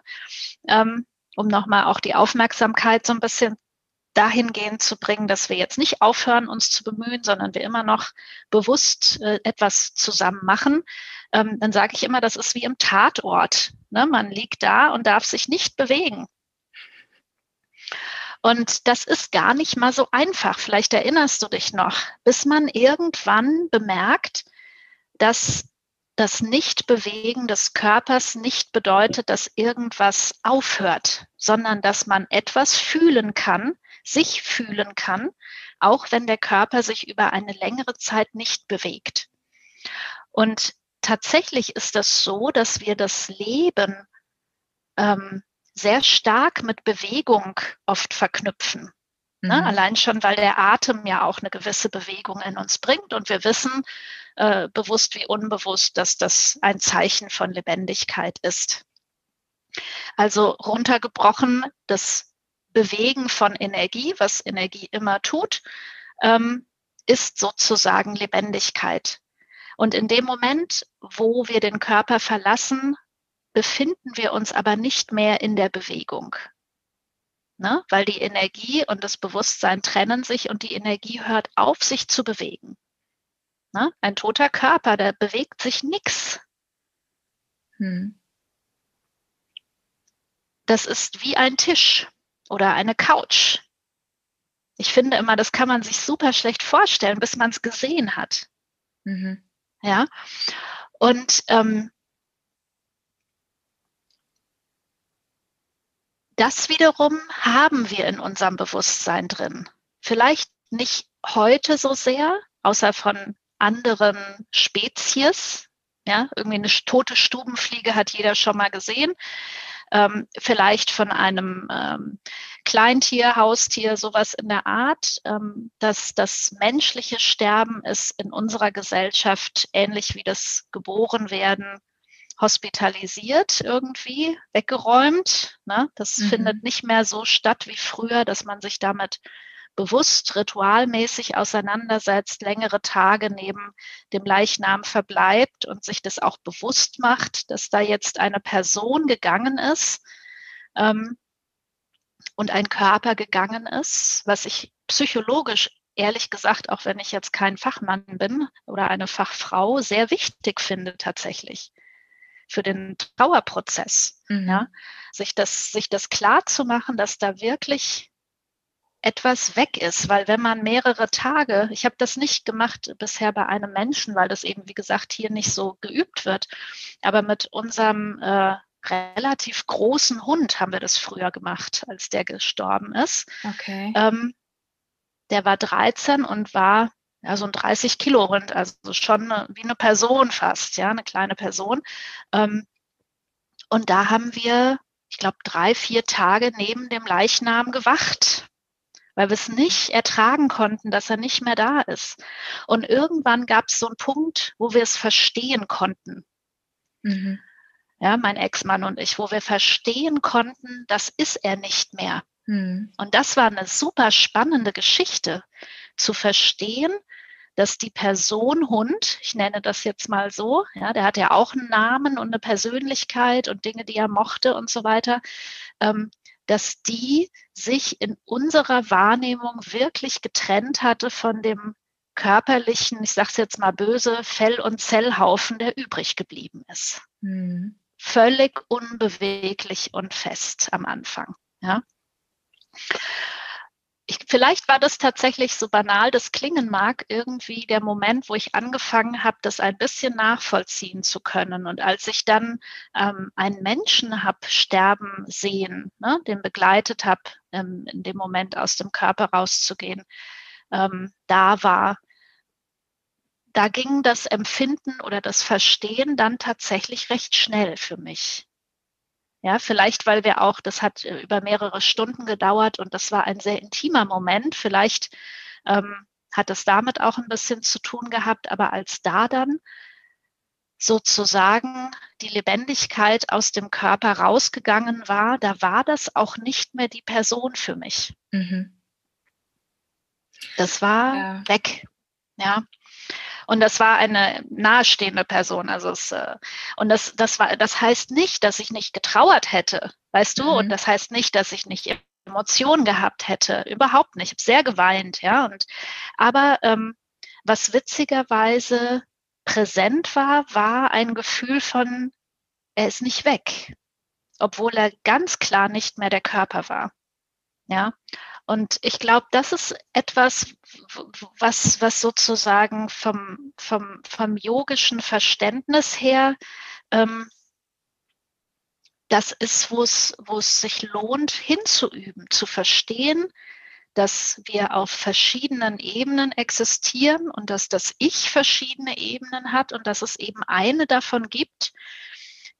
ähm, um nochmal auch die Aufmerksamkeit so ein bisschen dahingehend zu bringen, dass wir jetzt nicht aufhören, uns zu bemühen, sondern wir immer noch bewusst äh, etwas zusammen machen ähm, dann sage ich immer, das ist wie im Tatort. Ne? Man liegt da und darf sich nicht bewegen. Und das ist gar nicht mal so einfach. Vielleicht erinnerst du dich noch, bis man irgendwann bemerkt, dass das Nichtbewegen des Körpers nicht bedeutet, dass irgendwas aufhört, sondern dass man etwas fühlen kann, sich fühlen kann, auch wenn der Körper sich über eine längere Zeit nicht bewegt. Und tatsächlich ist das so, dass wir das Leben ähm, sehr stark mit Bewegung oft verknüpfen. Ne? Mhm. Allein schon, weil der Atem ja auch eine gewisse Bewegung in uns bringt und wir wissen, äh, bewusst wie unbewusst, dass das ein Zeichen von Lebendigkeit ist. Also runtergebrochen, das Bewegen von Energie, was Energie immer tut, ähm, ist sozusagen Lebendigkeit. Und in dem Moment, wo wir den Körper verlassen, befinden wir uns aber nicht mehr in der Bewegung. Ne? Weil die Energie und das Bewusstsein trennen sich und die Energie hört auf, sich zu bewegen. Ne? Ein toter Körper, der bewegt sich nichts. Hm. Das ist wie ein Tisch oder eine Couch. Ich finde immer, das kann man sich super schlecht vorstellen, bis man es gesehen hat. Mhm. Ja. Und ähm, das wiederum haben wir in unserem Bewusstsein drin. Vielleicht nicht heute so sehr, außer von anderen Spezies. Ja, irgendwie eine tote Stubenfliege hat jeder schon mal gesehen. Ähm, vielleicht von einem ähm, Kleintier, Haustier, sowas in der Art. Ähm, dass das menschliche Sterben ist in unserer Gesellschaft ähnlich wie das Geborenwerden hospitalisiert irgendwie, weggeräumt. Ne? Das mhm. findet nicht mehr so statt wie früher, dass man sich damit bewusst ritualmäßig auseinandersetzt, längere Tage neben dem Leichnam verbleibt und sich das auch bewusst macht, dass da jetzt eine Person gegangen ist ähm, und ein Körper gegangen ist, was ich psychologisch ehrlich gesagt, auch wenn ich jetzt kein Fachmann bin oder eine Fachfrau, sehr wichtig finde tatsächlich für den Trauerprozess. Mhm. Ja? Sich, das, sich das klar zu machen, dass da wirklich etwas weg ist, weil wenn man mehrere Tage, ich habe das nicht gemacht bisher bei einem Menschen, weil das eben, wie gesagt, hier nicht so geübt wird, aber mit unserem äh, relativ großen Hund haben wir das früher gemacht, als der gestorben ist. Okay. Ähm, der war 13 und war ja, so ein 30 Kilo Hund, also schon eine, wie eine Person fast, ja, eine kleine Person. Ähm, und da haben wir, ich glaube, drei, vier Tage neben dem Leichnam gewacht, weil wir es nicht ertragen konnten, dass er nicht mehr da ist. Und irgendwann gab es so einen Punkt, wo wir es verstehen konnten. Mhm. Ja, mein Ex-Mann und ich, wo wir verstehen konnten, das ist er nicht mehr. Mhm. Und das war eine super spannende Geschichte, zu verstehen, dass die Person Hund, ich nenne das jetzt mal so, ja, der hat ja auch einen Namen und eine Persönlichkeit und Dinge, die er mochte und so weiter, ähm, dass die sich in unserer Wahrnehmung wirklich getrennt hatte von dem körperlichen, ich sage es jetzt mal böse, Fell- und Zellhaufen, der übrig geblieben ist. Mhm. Völlig unbeweglich und fest am Anfang. Ja ich, vielleicht war das tatsächlich so banal, das klingen mag, irgendwie der Moment, wo ich angefangen habe, das ein bisschen nachvollziehen zu können. Und als ich dann ähm, einen Menschen habe sterben sehen, ne, den begleitet habe, ähm, in dem Moment aus dem Körper rauszugehen, ähm, da war, da ging das Empfinden oder das Verstehen dann tatsächlich recht schnell für mich. Ja, vielleicht, weil wir auch, das hat äh, über mehrere Stunden gedauert und das war ein sehr intimer Moment. Vielleicht ähm, hat es damit auch ein bisschen zu tun gehabt, aber als da dann sozusagen die Lebendigkeit aus dem Körper rausgegangen war, da war das auch nicht mehr die Person für mich. Mhm. Das war ja. weg. Ja. Und das war eine nahestehende Person. Also es, äh, und das, das war, das heißt nicht, dass ich nicht getrauert hätte, weißt du? Mhm. Und das heißt nicht, dass ich nicht Emotionen gehabt hätte. Überhaupt nicht. Ich habe sehr geweint, ja. Und aber ähm, was witzigerweise präsent war, war ein Gefühl von, er ist nicht weg, obwohl er ganz klar nicht mehr der Körper war. Ja. Und ich glaube, das ist etwas, was, was sozusagen vom, vom, vom yogischen Verständnis her, ähm, das ist, wo es, wo es sich lohnt, hinzuüben, zu verstehen, dass wir auf verschiedenen Ebenen existieren und dass das Ich verschiedene Ebenen hat und dass es eben eine davon gibt,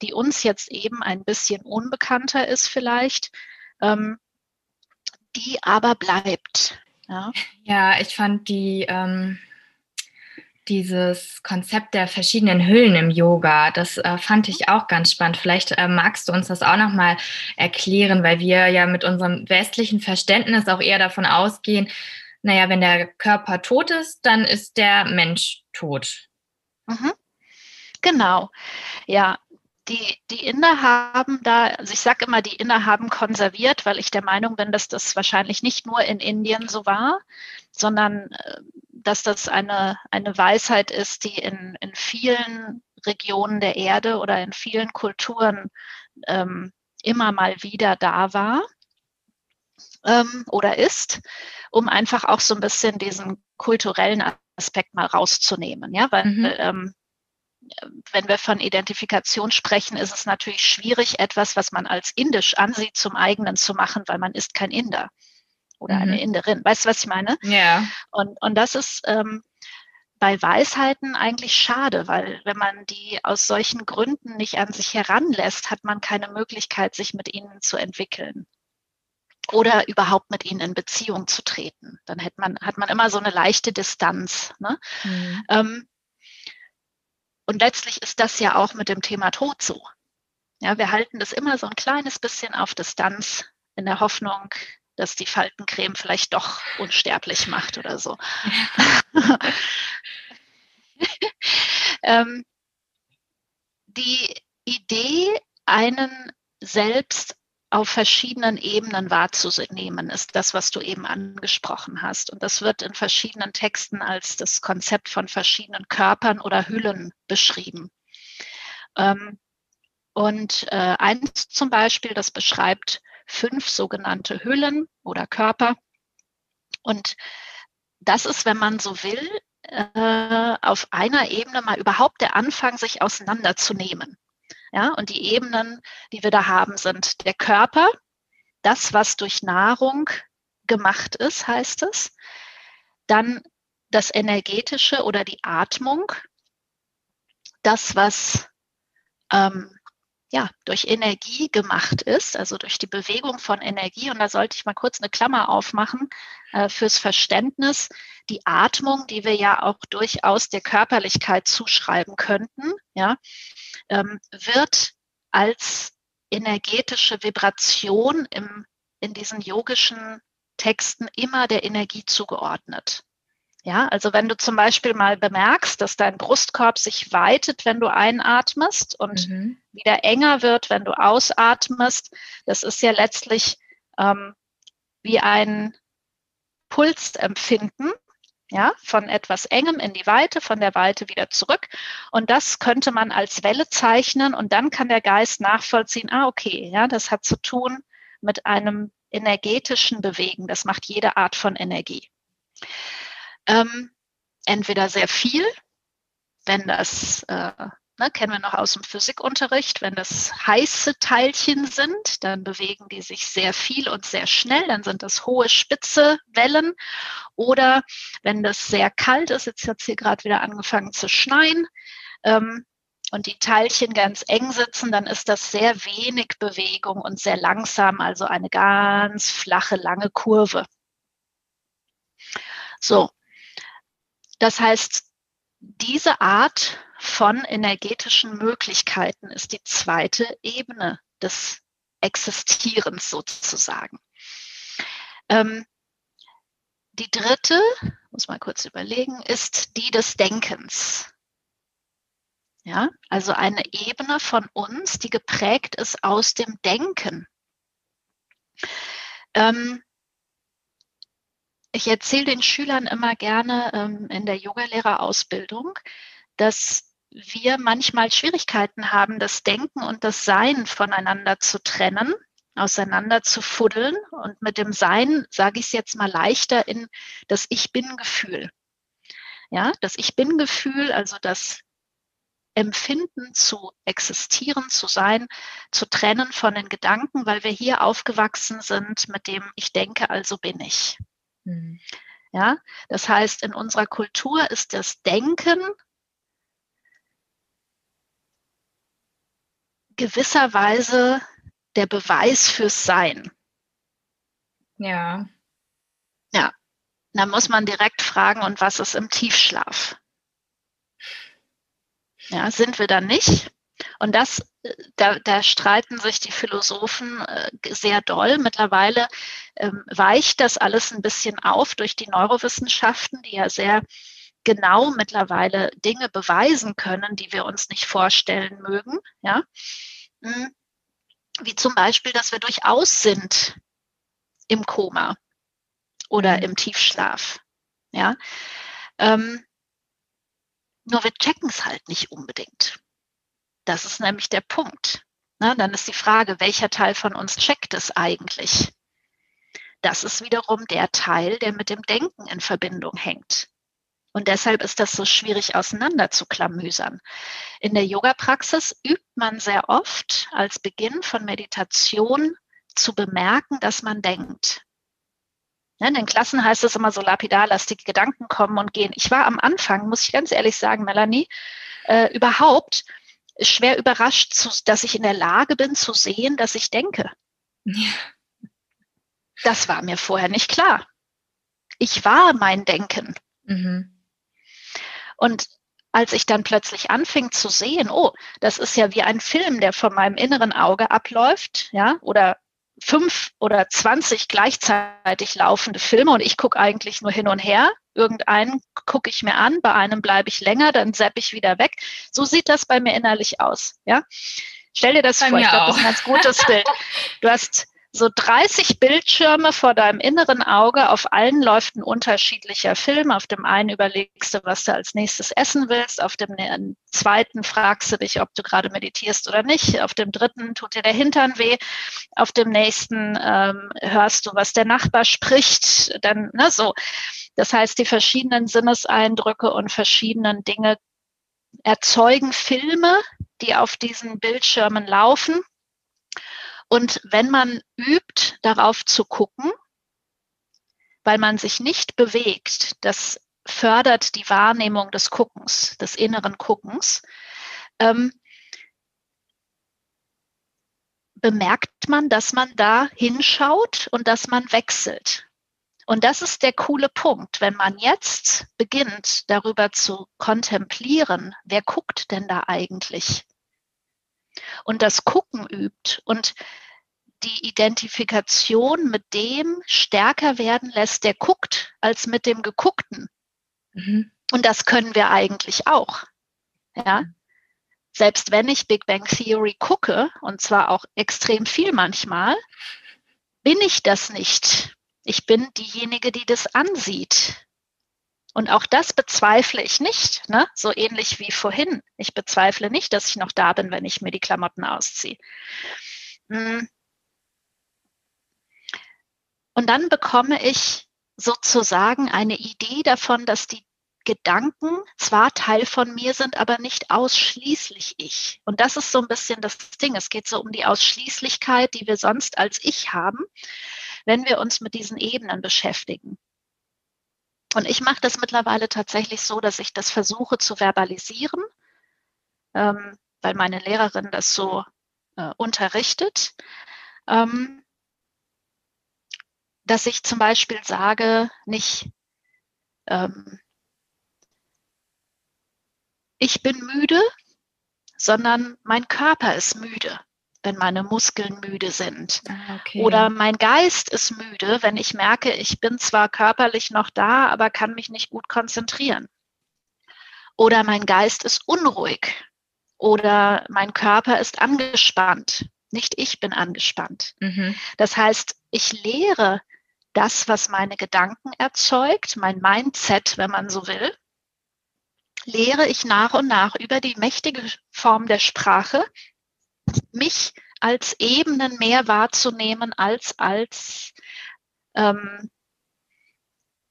die uns jetzt eben ein bisschen unbekannter ist vielleicht, ähm, die aber bleibt. Ja, ja ich fand die, ähm, dieses Konzept der verschiedenen Hüllen im Yoga, das äh, fand ich auch ganz spannend. Vielleicht äh, magst du uns das auch nochmal erklären, weil wir ja mit unserem westlichen Verständnis auch eher davon ausgehen, naja, wenn der Körper tot ist, dann ist der Mensch tot. Mhm. Genau. Ja, die, die Inder haben da, also ich sage immer, die Inder haben konserviert, weil ich der Meinung bin, dass das wahrscheinlich nicht nur in Indien so war, sondern äh, dass das eine, eine Weisheit ist, die in, in vielen Regionen der Erde oder in vielen Kulturen ähm, immer mal wieder da war ähm, oder ist, um einfach auch so ein bisschen diesen kulturellen Aspekt mal rauszunehmen. Ja, weil mhm. ähm, wenn wir von Identifikation sprechen, ist es natürlich schwierig, etwas, was man als indisch ansieht, zum eigenen zu machen, weil man ist kein Inder oder mhm. eine Inderin. Weißt du, was ich meine? Ja. Und, und das ist ähm, bei Weisheiten eigentlich schade, weil wenn man die aus solchen Gründen nicht an sich heranlässt, hat man keine Möglichkeit, sich mit ihnen zu entwickeln oder überhaupt mit ihnen in Beziehung zu treten. Dann hat man, hat man immer so eine leichte Distanz. Ne? Mhm. Ähm, und letztlich ist das ja auch mit dem Thema Tod so. Ja, wir halten das immer so ein kleines bisschen auf Distanz in der Hoffnung, dass die Faltencreme vielleicht doch unsterblich macht oder so. ähm, die Idee, einen selbst auf verschiedenen Ebenen wahrzunehmen, ist das, was du eben angesprochen hast. Und das wird in verschiedenen Texten als das Konzept von verschiedenen Körpern oder Hüllen beschrieben. Ähm, und äh, eins zum Beispiel, das beschreibt fünf sogenannte Hüllen oder Körper. Und das ist, wenn man so will, äh, auf einer Ebene mal überhaupt der Anfang, sich auseinanderzunehmen. Ja, und die Ebenen, die wir da haben, sind der Körper, das, was durch Nahrung gemacht ist, heißt es. Dann das Energetische oder die Atmung, das, was ähm, ja, durch Energie gemacht ist, also durch die Bewegung von Energie. Und da sollte ich mal kurz eine Klammer aufmachen äh, fürs Verständnis. Die Atmung, die wir ja auch durchaus der Körperlichkeit zuschreiben könnten, ja, ähm, wird als energetische Vibration im, in diesen yogischen Texten immer der Energie zugeordnet. Ja, also wenn du zum Beispiel mal bemerkst, dass dein Brustkorb sich weitet, wenn du einatmest und mhm. wieder enger wird, wenn du ausatmest, das ist ja letztlich ähm, wie ein Pulsempfinden, ja, von etwas Engem in die Weite, von der Weite wieder zurück. Und das könnte man als Welle zeichnen und dann kann der Geist nachvollziehen, ah, okay, ja, das hat zu tun mit einem energetischen Bewegen. Das macht jede Art von Energie. Ähm, entweder sehr viel, wenn das, äh, ne, kennen wir noch aus dem Physikunterricht, wenn das heiße Teilchen sind, dann bewegen die sich sehr viel und sehr schnell, dann sind das hohe, spitze Wellen. Oder wenn das sehr kalt ist, jetzt hat es hier gerade wieder angefangen zu schneien, ähm, und die Teilchen ganz eng sitzen, dann ist das sehr wenig Bewegung und sehr langsam, also eine ganz flache, lange Kurve. So, das heißt, diese Art von energetischen Möglichkeiten ist die zweite Ebene des Existierens sozusagen. Ähm, die dritte, muss mal kurz überlegen, ist die des Denkens. Ja, also eine Ebene von uns, die geprägt ist aus dem Denken. Ähm, ich erzähle den Schülern immer gerne ähm, in der Yogalehrerausbildung, dass wir manchmal Schwierigkeiten haben, das Denken und das Sein voneinander zu trennen, auseinander zu fuddeln. Und mit dem Sein sage ich es jetzt mal leichter in das Ich bin-Gefühl. Ja, das Ich bin-Gefühl, also das Empfinden zu existieren, zu sein, zu trennen von den Gedanken, weil wir hier aufgewachsen sind mit dem Ich denke, also bin ich. Mhm. Ja, das heißt, in unserer Kultur ist das Denken gewisserweise der Beweis fürs Sein. Ja. Ja, da muss man direkt fragen, und was ist im Tiefschlaf? Ja, sind wir da nicht? Und das, äh, da, da streiten sich die Philosophen äh, sehr doll. Mittlerweile ähm, weicht das alles ein bisschen auf durch die Neurowissenschaften, die ja sehr genau mittlerweile Dinge beweisen können, die wir uns nicht vorstellen mögen. Ja? Hm. Wie zum Beispiel, dass wir durchaus sind im Koma oder mhm. im Tiefschlaf. Ja? Ähm, nur wir checken es halt nicht unbedingt. Das ist nämlich der Punkt. Na, dann ist die Frage, welcher Teil von uns checkt es eigentlich? Das ist wiederum der Teil, der mit dem Denken in Verbindung hängt. Und deshalb ist das so schwierig auseinander zu klamüsern. In der Yoga-Praxis übt man sehr oft als Beginn von Meditation zu bemerken, dass man denkt. In den Klassen heißt es immer so lapidar, lass die Gedanken kommen und gehen. Ich war am Anfang, muss ich ganz ehrlich sagen, Melanie, äh, überhaupt schwer überrascht, zu, dass ich in der Lage bin zu sehen, dass ich denke. Ja. Das war mir vorher nicht klar. Ich war mein Denken. Mhm. Und als ich dann plötzlich anfing zu sehen, oh, das ist ja wie ein Film, der vor meinem inneren Auge abläuft, ja, oder fünf oder zwanzig gleichzeitig laufende Filme und ich gucke eigentlich nur hin und her. Irgendeinen gucke ich mir an, bei einem bleibe ich länger, dann zapp ich wieder weg. So sieht das bei mir innerlich aus. Ja? Stell dir das bei vor, ich glaube, das ist ein ganz gutes Bild. Du hast so 30 Bildschirme vor deinem inneren Auge. Auf allen läuft ein unterschiedlicher Film. Auf dem einen überlegst du, was du als nächstes essen willst. Auf dem zweiten fragst du dich, ob du gerade meditierst oder nicht. Auf dem dritten tut dir der Hintern weh. Auf dem nächsten ähm, hörst du, was der Nachbar spricht. Dann, ne, so. Das heißt, die verschiedenen Sinneseindrücke und verschiedenen Dinge erzeugen Filme, die auf diesen Bildschirmen laufen. Und wenn man übt, darauf zu gucken, weil man sich nicht bewegt, das fördert die Wahrnehmung des Guckens, des inneren Guckens, ähm, bemerkt man, dass man da hinschaut und dass man wechselt. Und das ist der coole Punkt. Wenn man jetzt beginnt, darüber zu kontemplieren, wer guckt denn da eigentlich? und das Gucken übt und die Identifikation mit dem stärker werden lässt, der guckt, als mit dem Geguckten. Mhm. Und das können wir eigentlich auch. Ja. Selbst wenn ich Big Bang Theory gucke, und zwar auch extrem viel manchmal, bin ich das nicht. Ich bin diejenige, die das ansieht. Und auch das bezweifle ich nicht, ne? so ähnlich wie vorhin. Ich bezweifle nicht, dass ich noch da bin, wenn ich mir die Klamotten ausziehe. Hm. Und dann bekomme ich sozusagen eine Idee davon, dass die Gedanken zwar Teil von mir sind, aber nicht ausschließlich ich. Und das ist so ein bisschen das Ding. Es geht so um die Ausschließlichkeit, die wir sonst als ich haben, wenn wir uns mit diesen Ebenen beschäftigen. Und ich mache das mittlerweile tatsächlich so, dass ich das versuche zu verbalisieren, ähm, weil meine Lehrerin das so äh, unterrichtet. Ähm, dass ich zum Beispiel sage, nicht, ähm, ich bin müde, sondern mein Körper ist müde wenn meine Muskeln müde sind. Ah, okay. Oder mein Geist ist müde, wenn ich merke, ich bin zwar körperlich noch da, aber kann mich nicht gut konzentrieren. Oder mein Geist ist unruhig. Oder mein Körper ist angespannt. Nicht ich bin angespannt. Mhm. Das heißt, ich lehre das, was meine Gedanken erzeugt, mein Mindset, wenn man so will, lehre ich nach und nach über die mächtige Form der Sprache mich als Ebenen mehr wahrzunehmen als als ähm,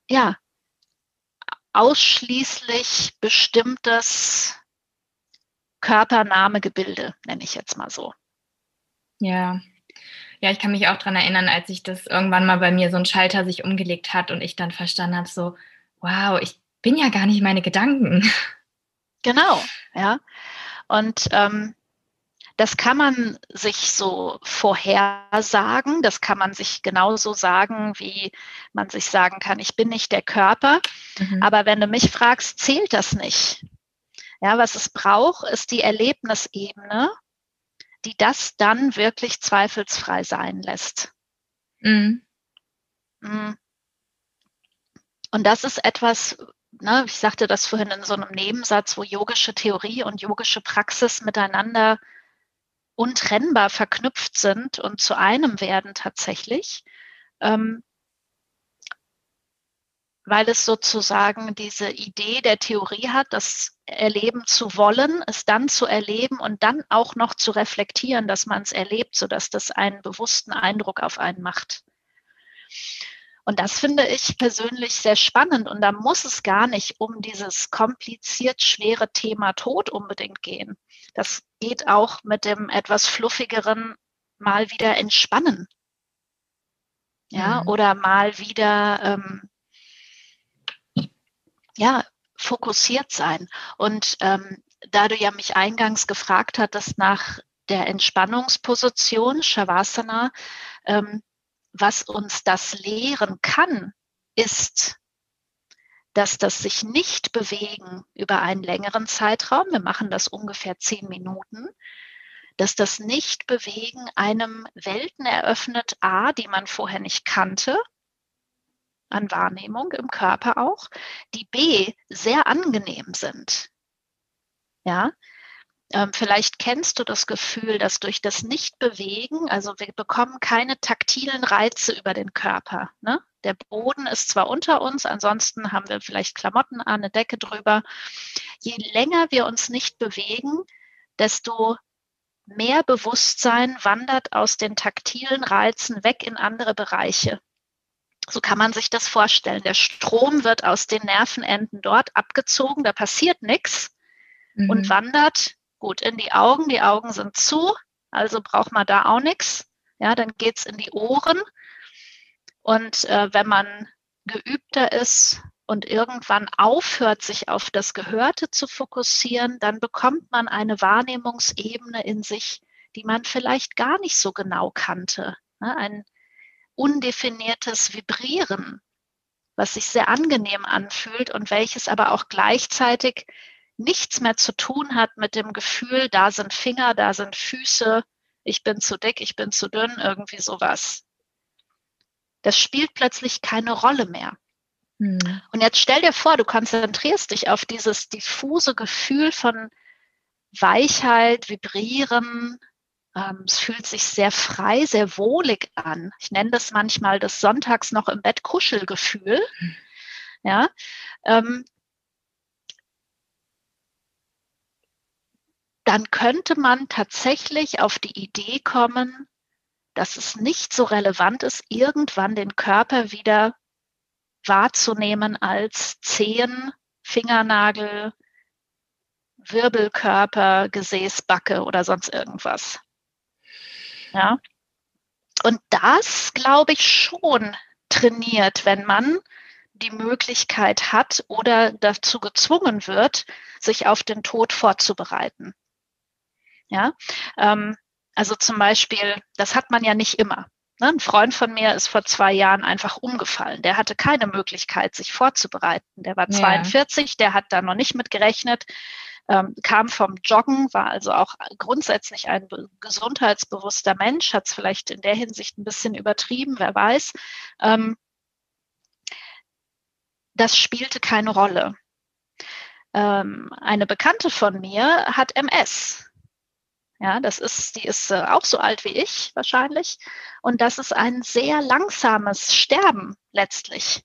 ja ausschließlich bestimmtes Körpernahmegebilde, nenne ich jetzt mal so. Ja. Ja, ich kann mich auch daran erinnern, als ich das irgendwann mal bei mir so ein Schalter sich umgelegt hat und ich dann verstanden habe, so, wow, ich bin ja gar nicht meine Gedanken. Genau, ja. Und ähm, das kann man sich so vorhersagen. Das kann man sich genauso sagen, wie man sich sagen kann, ich bin nicht der Körper. Mhm. Aber wenn du mich fragst, zählt das nicht. Ja, was es braucht, ist die Erlebnisebene, die das dann wirklich zweifelsfrei sein lässt. Mhm. mhm. Und das ist etwas, ne, ich sagte das vorhin in so einem Nebensatz, wo yogische Theorie und yogische Praxis miteinander untrennbar verknüpft sind und zu einem werden tatsächlich, ähm, weil es sozusagen diese Idee der Theorie hat, das erleben zu wollen, es dann zu erleben und dann auch noch zu reflektieren, dass man es erlebt, sodass das einen bewussten Eindruck auf einen macht. Und das finde ich persönlich sehr spannend. Und da muss es gar nicht um dieses kompliziert schwere Thema Tod unbedingt gehen. Das geht auch mit dem etwas fluffigeren mal wieder entspannen. Ja, mhm. oder mal wieder, ähm, ja, fokussiert sein. Und ähm, da du ja mich eingangs gefragt hattest nach der Entspannungsposition, Shavasana, ähm, was uns das lehren kann, ist, dass das sich nicht bewegen über einen längeren Zeitraum, wir machen das ungefähr zehn Minuten, dass das nicht bewegen einem Welten eröffnet, a, die man vorher nicht kannte, an Wahrnehmung im Körper auch, die b, sehr angenehm sind. Ja, ähm, vielleicht kennst du das Gefühl, dass durch das Nichtbewegen, also wir bekommen keine taktilen Reize über den Körper. Ne? Der Boden ist zwar unter uns, ansonsten haben wir vielleicht Klamotten an, eine Decke drüber. Je länger wir uns nicht bewegen, desto mehr Bewusstsein wandert aus den taktilen Reizen weg in andere Bereiche. So kann man sich das vorstellen. Der Strom wird aus den Nervenenden dort abgezogen, da passiert nichts mhm. und wandert gut in die Augen. Die Augen sind zu, also braucht man da auch nichts. Ja, dann geht es in die Ohren. Und äh, wenn man geübter ist und irgendwann aufhört, sich auf das Gehörte zu fokussieren, dann bekommt man eine Wahrnehmungsebene in sich, die man vielleicht gar nicht so genau kannte. Ja, ein undefiniertes Vibrieren, was sich sehr angenehm anfühlt und welches aber auch gleichzeitig nichts mehr zu tun hat mit dem Gefühl, da sind Finger, da sind Füße, ich bin zu dick, ich bin zu dünn, irgendwie sowas. Das spielt plötzlich keine Rolle mehr. Hm. Und jetzt stell dir vor, du konzentrierst dich auf dieses diffuse Gefühl von Weichheit, Vibrieren. Ähm, es fühlt sich sehr frei, sehr wohlig an. Ich nenne das manchmal das Sonntags noch im Bett Kuschelgefühl. Ja, ähm, dann könnte man tatsächlich auf die Idee kommen, dass es nicht so relevant ist, irgendwann den Körper wieder wahrzunehmen als Zehen, Fingernagel, Wirbelkörper, Gesäßbacke oder sonst irgendwas. Ja. Und das, glaube ich, schon trainiert, wenn man die Möglichkeit hat oder dazu gezwungen wird, sich auf den Tod vorzubereiten. Ja, ähm, also zum Beispiel, das hat man ja nicht immer. Ne? Ein Freund von mir ist vor zwei Jahren einfach umgefallen. Der hatte keine Möglichkeit, sich vorzubereiten. Der war 42, ja. der hat da noch nicht mit gerechnet, ähm, kam vom Joggen, war also auch grundsätzlich ein gesundheitsbewusster Mensch, hat es vielleicht in der Hinsicht ein bisschen übertrieben, wer weiß. Ähm, das spielte keine Rolle. Ähm, eine Bekannte von mir hat MS. Ja, das ist, die ist äh, auch so alt wie ich wahrscheinlich. Und das ist ein sehr langsames Sterben letztlich.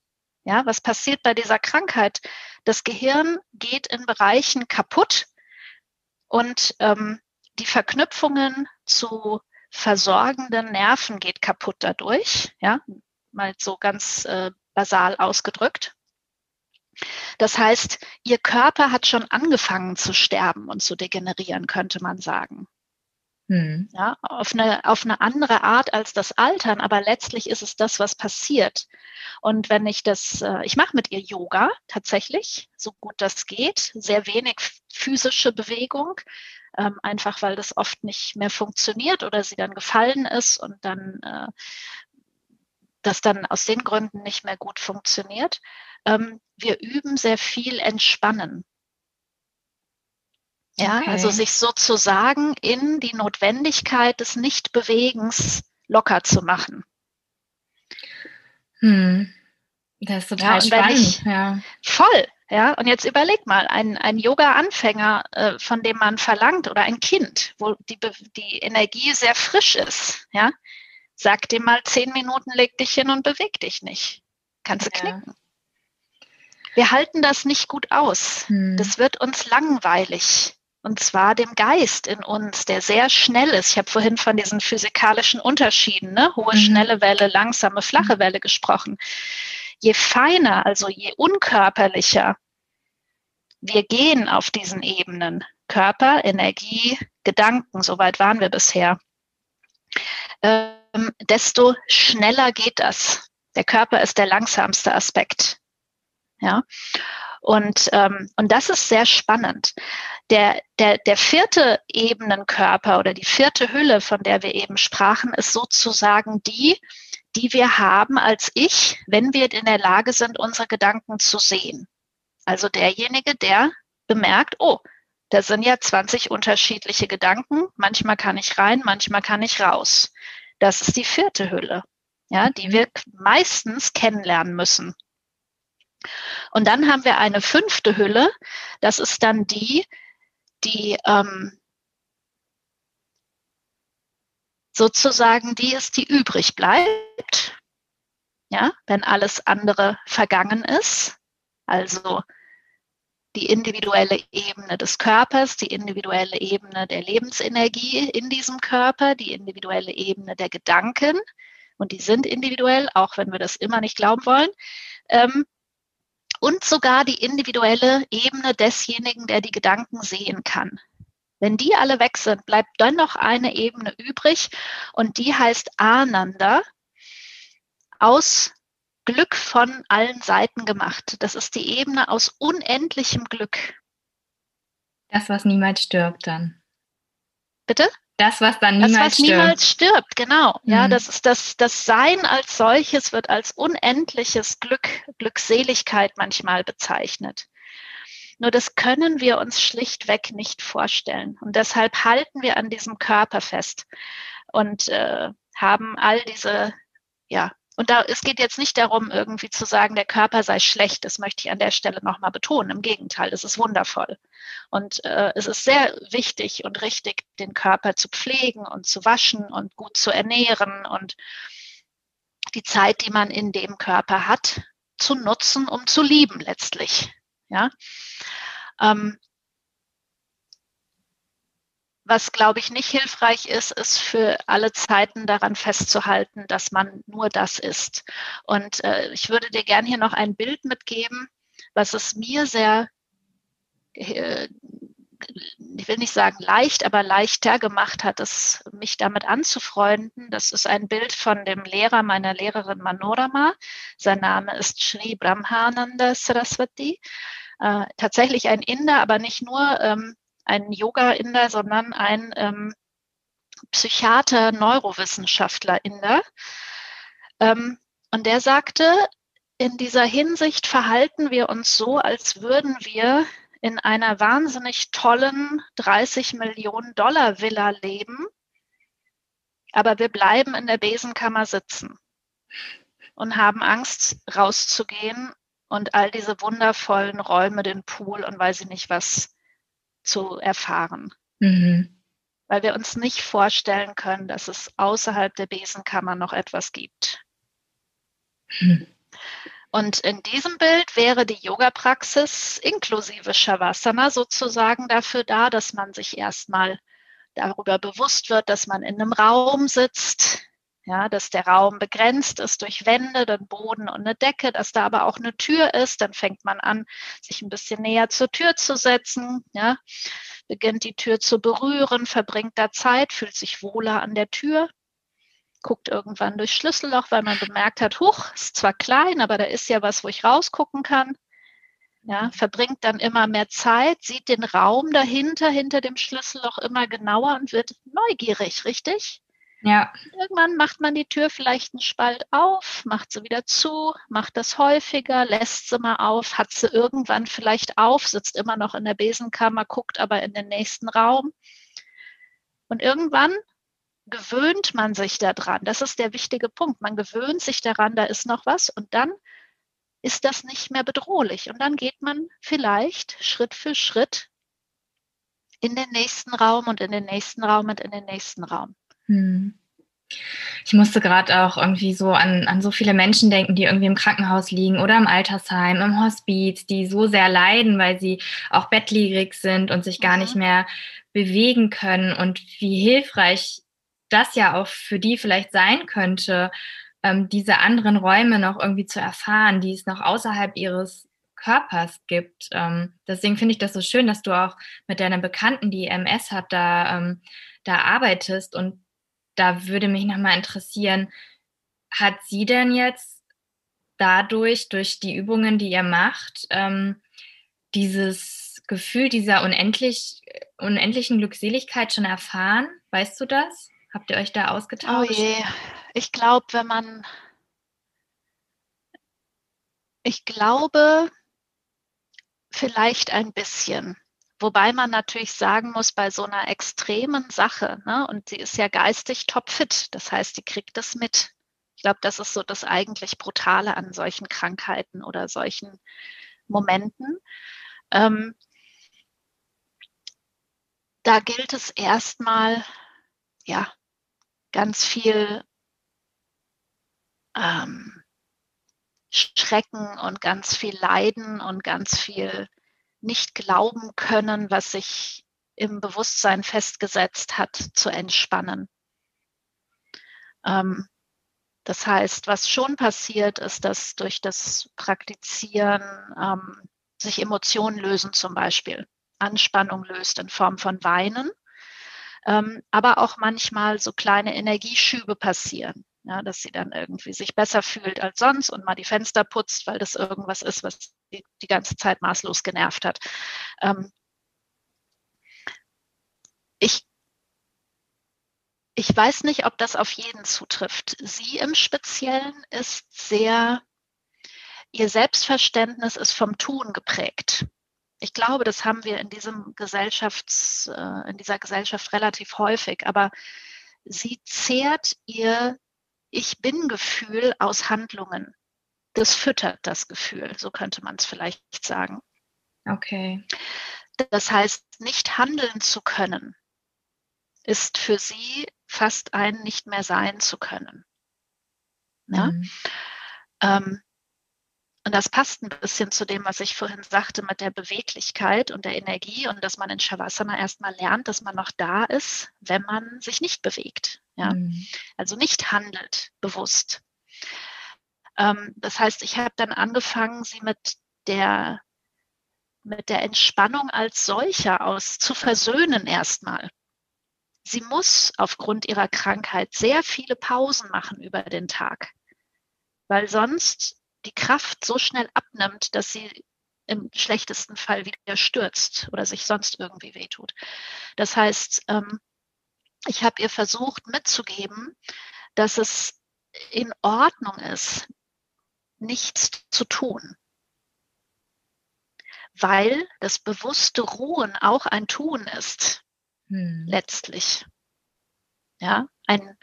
Ja, was passiert bei dieser Krankheit? Das Gehirn geht in Bereichen kaputt und ähm, die Verknüpfungen zu versorgenden Nerven geht kaputt dadurch. Ja, mal so ganz äh, basal ausgedrückt. Das heißt, ihr Körper hat schon angefangen zu sterben und zu degenerieren, könnte man sagen. Hm. Ja, auf eine, auf eine andere Art als das Altern, aber letztlich ist es das, was passiert. Und wenn ich das, äh, ich mache mit ihr Yoga tatsächlich, so gut das geht, sehr wenig physische Bewegung, ähm, einfach weil das oft nicht mehr funktioniert oder sie dann gefallen ist und dann äh, das dann aus den Gründen nicht mehr gut funktioniert. Ähm, wir üben sehr viel Entspannen. Ja, okay. also sich sozusagen in die Notwendigkeit des Nichtbewegens locker zu machen. Hm. Das ist total ja, spannend, ich, ja. Voll, ja. Und jetzt überleg mal, ein, ein Yoga-Anfänger, äh, von dem man verlangt, oder ein Kind, wo die, die Energie sehr frisch ist, ja, sag dir mal zehn Minuten, leg dich hin und beweg dich nicht. Kannst du ja. knicken. Wir halten das nicht gut aus. Hm. Das wird uns langweilig. Und zwar dem Geist in uns, der sehr schnell ist. Ich habe vorhin von diesen physikalischen Unterschieden, ne? hohe, mhm. schnelle Welle, langsame, flache mhm. Welle gesprochen. Je feiner, also je unkörperlicher wir gehen auf diesen Ebenen, Körper, Energie, Gedanken, soweit waren wir bisher, ähm, desto schneller geht das. Der Körper ist der langsamste Aspekt. Ja. Und, ähm, und das ist sehr spannend. Der, der, der vierte Ebenenkörper oder die vierte Hülle, von der wir eben sprachen, ist sozusagen die, die wir haben als Ich, wenn wir in der Lage sind, unsere Gedanken zu sehen. Also derjenige, der bemerkt, oh, da sind ja 20 unterschiedliche Gedanken. Manchmal kann ich rein, manchmal kann ich raus. Das ist die vierte Hülle, ja, die wir meistens kennenlernen müssen. Und dann haben wir eine fünfte Hülle. Das ist dann die, die ähm, sozusagen die ist, die übrig bleibt. Ja, wenn alles andere vergangen ist. Also die individuelle Ebene des Körpers, die individuelle Ebene der Lebensenergie in diesem Körper, die individuelle Ebene der Gedanken. Und die sind individuell, auch wenn wir das immer nicht glauben wollen. Ähm, und sogar die individuelle Ebene desjenigen, der die Gedanken sehen kann. Wenn die alle weg sind, bleibt dann noch eine Ebene übrig und die heißt Ananda aus Glück von allen Seiten gemacht. Das ist die Ebene aus unendlichem Glück. Das, was niemals stirbt dann. Bitte? Das, was dann niemals das, was stirbt. niemals stirbt, genau. Mhm. Ja, das ist das, das Sein als solches wird als unendliches Glück, Glückseligkeit manchmal bezeichnet. Nur das können wir uns schlichtweg nicht vorstellen. Und deshalb halten wir an diesem Körper fest und äh, haben all diese ja, und da, es geht jetzt nicht darum, irgendwie zu sagen, der Körper sei schlecht. Das möchte ich an der Stelle nochmal betonen. Im Gegenteil, es ist wundervoll. Und äh, es ist sehr wichtig und richtig, den Körper zu pflegen und zu waschen und gut zu ernähren und die Zeit, die man in dem Körper hat, zu nutzen, um zu lieben letztlich. Ja. Ähm, was, glaube ich, nicht hilfreich ist, ist für alle Zeiten daran festzuhalten, dass man nur das ist. Und äh, ich würde dir gerne hier noch ein Bild mitgeben, was es mir sehr, äh, ich will nicht sagen leicht, aber leichter gemacht hat, es, mich damit anzufreunden. Das ist ein Bild von dem Lehrer meiner Lehrerin Manorama. Sein Name ist Sri Brahmananda Saraswati. Äh, tatsächlich ein Inder, aber nicht nur. Ähm, ein Yoga-Inder, sondern ein ähm, Psychiater, Neurowissenschaftler Inder. Ähm, und der sagte, in dieser Hinsicht verhalten wir uns so, als würden wir in einer wahnsinnig tollen 30 Millionen Dollar Villa leben, aber wir bleiben in der Besenkammer sitzen und haben Angst rauszugehen und all diese wundervollen Räume, den Pool und weiß ich nicht was zu erfahren. Mhm. Weil wir uns nicht vorstellen können, dass es außerhalb der Besenkammer noch etwas gibt. Mhm. Und in diesem Bild wäre die Yoga-Praxis inklusive Shavasana sozusagen dafür da, dass man sich erstmal darüber bewusst wird, dass man in einem Raum sitzt, ja, dass der Raum begrenzt ist durch Wände, den Boden und eine Decke, dass da aber auch eine Tür ist. Dann fängt man an, sich ein bisschen näher zur Tür zu setzen, ja, beginnt die Tür zu berühren, verbringt da Zeit, fühlt sich wohler an der Tür, guckt irgendwann durchs Schlüsselloch, weil man bemerkt hat, huch, ist zwar klein, aber da ist ja was, wo ich rausgucken kann. Ja, verbringt dann immer mehr Zeit, sieht den Raum dahinter, hinter dem Schlüsselloch immer genauer und wird neugierig, richtig? Ja. Irgendwann macht man die Tür vielleicht einen Spalt auf, macht sie wieder zu, macht das häufiger, lässt sie mal auf, hat sie irgendwann vielleicht auf, sitzt immer noch in der Besenkammer, guckt aber in den nächsten Raum. Und irgendwann gewöhnt man sich daran. Das ist der wichtige Punkt. Man gewöhnt sich daran, da ist noch was und dann ist das nicht mehr bedrohlich. Und dann geht man vielleicht Schritt für Schritt in den nächsten Raum und in den nächsten Raum und in den nächsten Raum. Hm. Ich musste gerade auch irgendwie so an, an so viele Menschen denken, die irgendwie im Krankenhaus liegen oder im Altersheim, im Hospiz, die so sehr leiden, weil sie auch bettlägerig sind und sich gar mhm. nicht mehr bewegen können und wie hilfreich das ja auch für die vielleicht sein könnte, ähm, diese anderen Räume noch irgendwie zu erfahren, die es noch außerhalb ihres Körpers gibt. Ähm, deswegen finde ich das so schön, dass du auch mit deiner Bekannten, die MS hat, da, ähm, da arbeitest und da würde mich nochmal interessieren, hat sie denn jetzt dadurch, durch die Übungen, die ihr macht, ähm, dieses Gefühl dieser unendlich, unendlichen Glückseligkeit schon erfahren? Weißt du das? Habt ihr euch da ausgetauscht? Oh je, ich glaube, wenn man, ich glaube, vielleicht ein bisschen. Wobei man natürlich sagen muss, bei so einer extremen Sache, ne, und sie ist ja geistig topfit, das heißt, sie kriegt das mit. Ich glaube, das ist so das eigentlich Brutale an solchen Krankheiten oder solchen Momenten. Ähm, da gilt es erstmal, ja, ganz viel ähm, Schrecken und ganz viel Leiden und ganz viel nicht glauben können, was sich im Bewusstsein festgesetzt hat, zu entspannen. Ähm, das heißt, was schon passiert, ist, dass durch das Praktizieren ähm, sich Emotionen lösen zum Beispiel. Anspannung löst in Form von Weinen, ähm, aber auch manchmal so kleine Energieschübe passieren. Ja, dass sie dann irgendwie sich besser fühlt als sonst und mal die Fenster putzt, weil das irgendwas ist, was die, die ganze Zeit maßlos genervt hat. Ähm, ich, ich weiß nicht, ob das auf jeden zutrifft. Sie im Speziellen ist sehr, ihr Selbstverständnis ist vom Tun geprägt. Ich glaube, das haben wir in diesem Gesellschafts, äh, in dieser Gesellschaft relativ häufig, aber sie zehrt ihr Ich bin-Gefühl aus Handlungen das füttert das Gefühl, so könnte man es vielleicht sagen. Okay. Das heißt, nicht handeln zu können, ist für sie fast ein nicht mehr sein zu können. Ja? Mhm. Ähm, und das passt ein bisschen zu dem, was ich vorhin sagte mit der Beweglichkeit und der Energie und dass man in Shavasana erstmal lernt, dass man noch da ist, wenn man sich nicht bewegt. Ja? Mhm. Also nicht handelt bewusst. Ähm, das heißt, ich habe dann angefangen, sie mit der, mit der Entspannung als solcher aus zu versöhnen erstmal. Sie muss aufgrund ihrer Krankheit sehr viele Pausen machen über den Tag, weil sonst die Kraft so schnell abnimmt, dass sie im schlechtesten Fall wieder stürzt oder sich sonst irgendwie wehtut. Das heißt, ähm, ich habe ihr versucht mitzugeben, dass es in Ordnung ist, nichts zu tun. Weil das bewusste Ruhen auch ein Tun ist, hm. letztlich. Ja, ein,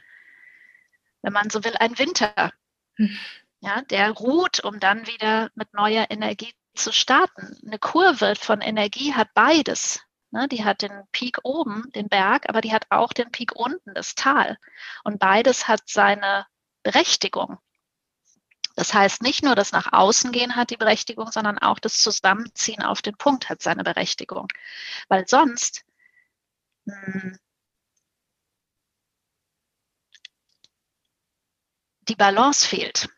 wenn man so will, ein Winter. Hm. Ja, der ruht, um dann wieder mit neuer Energie zu starten. Eine Kurve von Energie hat beides. Ne, die hat den Peak oben, den Berg, aber die hat auch den Peak unten, das Tal. Und beides hat seine Berechtigung. Das heißt, nicht nur das nach außen gehen hat die Berechtigung, sondern auch das Zusammenziehen auf den Punkt hat seine Berechtigung. Weil sonst mh, hm, die Balance fehlt.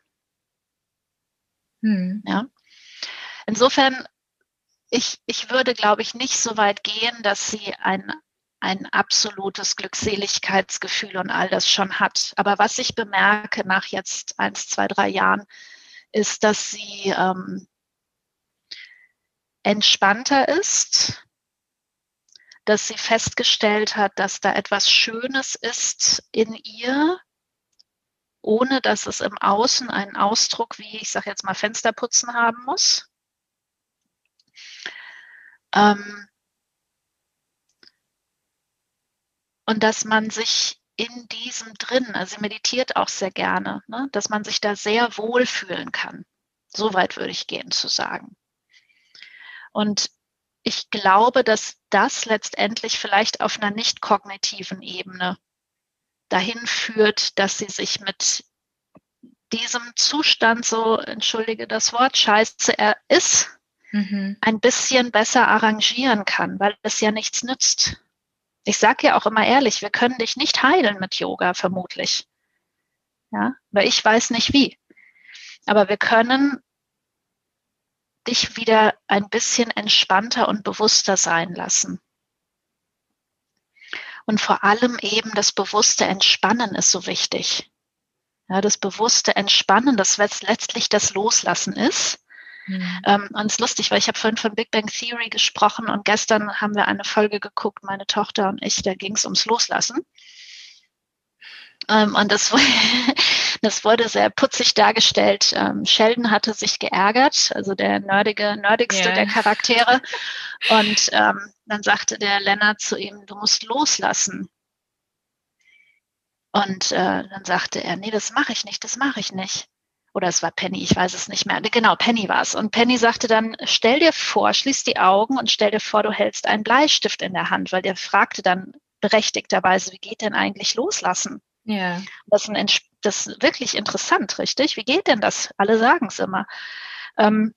Hm. Ja. Insofern, ich, ich würde, glaube ich, nicht so weit gehen, dass sie ein ein absolutes Glückseligkeitsgefühl und all das schon hat. Aber was ich bemerke nach jetzt eins, zwei, drei Jahren, ist, dass sie ähm, entspannter ist, dass sie festgestellt hat, dass da etwas Schönes ist in ihr, ohne dass es im Außen einen Ausdruck wie, ich sage jetzt mal, Fensterputzen haben muss. Ähm, und dass man sich in diesem drin, also sie meditiert auch sehr gerne, ne, dass man sich da sehr wohl fühlen kann. So weit würde ich gehen zu sagen. Und ich glaube, dass das letztendlich vielleicht auf einer nicht kognitiven Ebene dahin führt, dass sie sich mit diesem Zustand, so entschuldige das Wort, scheiße er ist, mhm. ein bisschen besser arrangieren kann, weil es ja nichts nützt. Ich sage ja auch immer ehrlich, wir können dich nicht heilen mit Yoga, vermutlich. Ja, weil ich weiß nicht wie. Aber wir können dich wieder ein bisschen entspannter und bewusster sein lassen. Und vor allem eben das bewusste Entspannen ist so wichtig. Ja, das bewusste Entspannen, das letztlich das Loslassen ist. Mhm. Ähm, und es ist lustig, weil ich habe vorhin von Big Bang Theory gesprochen und gestern haben wir eine Folge geguckt, meine Tochter und ich, da ging es ums Loslassen. Ähm, und das, das wurde sehr putzig dargestellt. Ähm, Sheldon hatte sich geärgert, also der nerdige, nerdigste yeah. der Charaktere. Und ähm, dann sagte der Lennart zu ihm, du musst loslassen. Und äh, dann sagte er, nee, das mache ich nicht, das mache ich nicht. Oder es war Penny, ich weiß es nicht mehr. Genau, Penny war es. Und Penny sagte dann, stell dir vor, schließ die Augen und stell dir vor, du hältst einen Bleistift in der Hand, weil der fragte dann berechtigterweise, wie geht denn eigentlich loslassen? Ja. Das ist, ein, das ist wirklich interessant, richtig? Wie geht denn das? Alle sagen es immer. Ähm,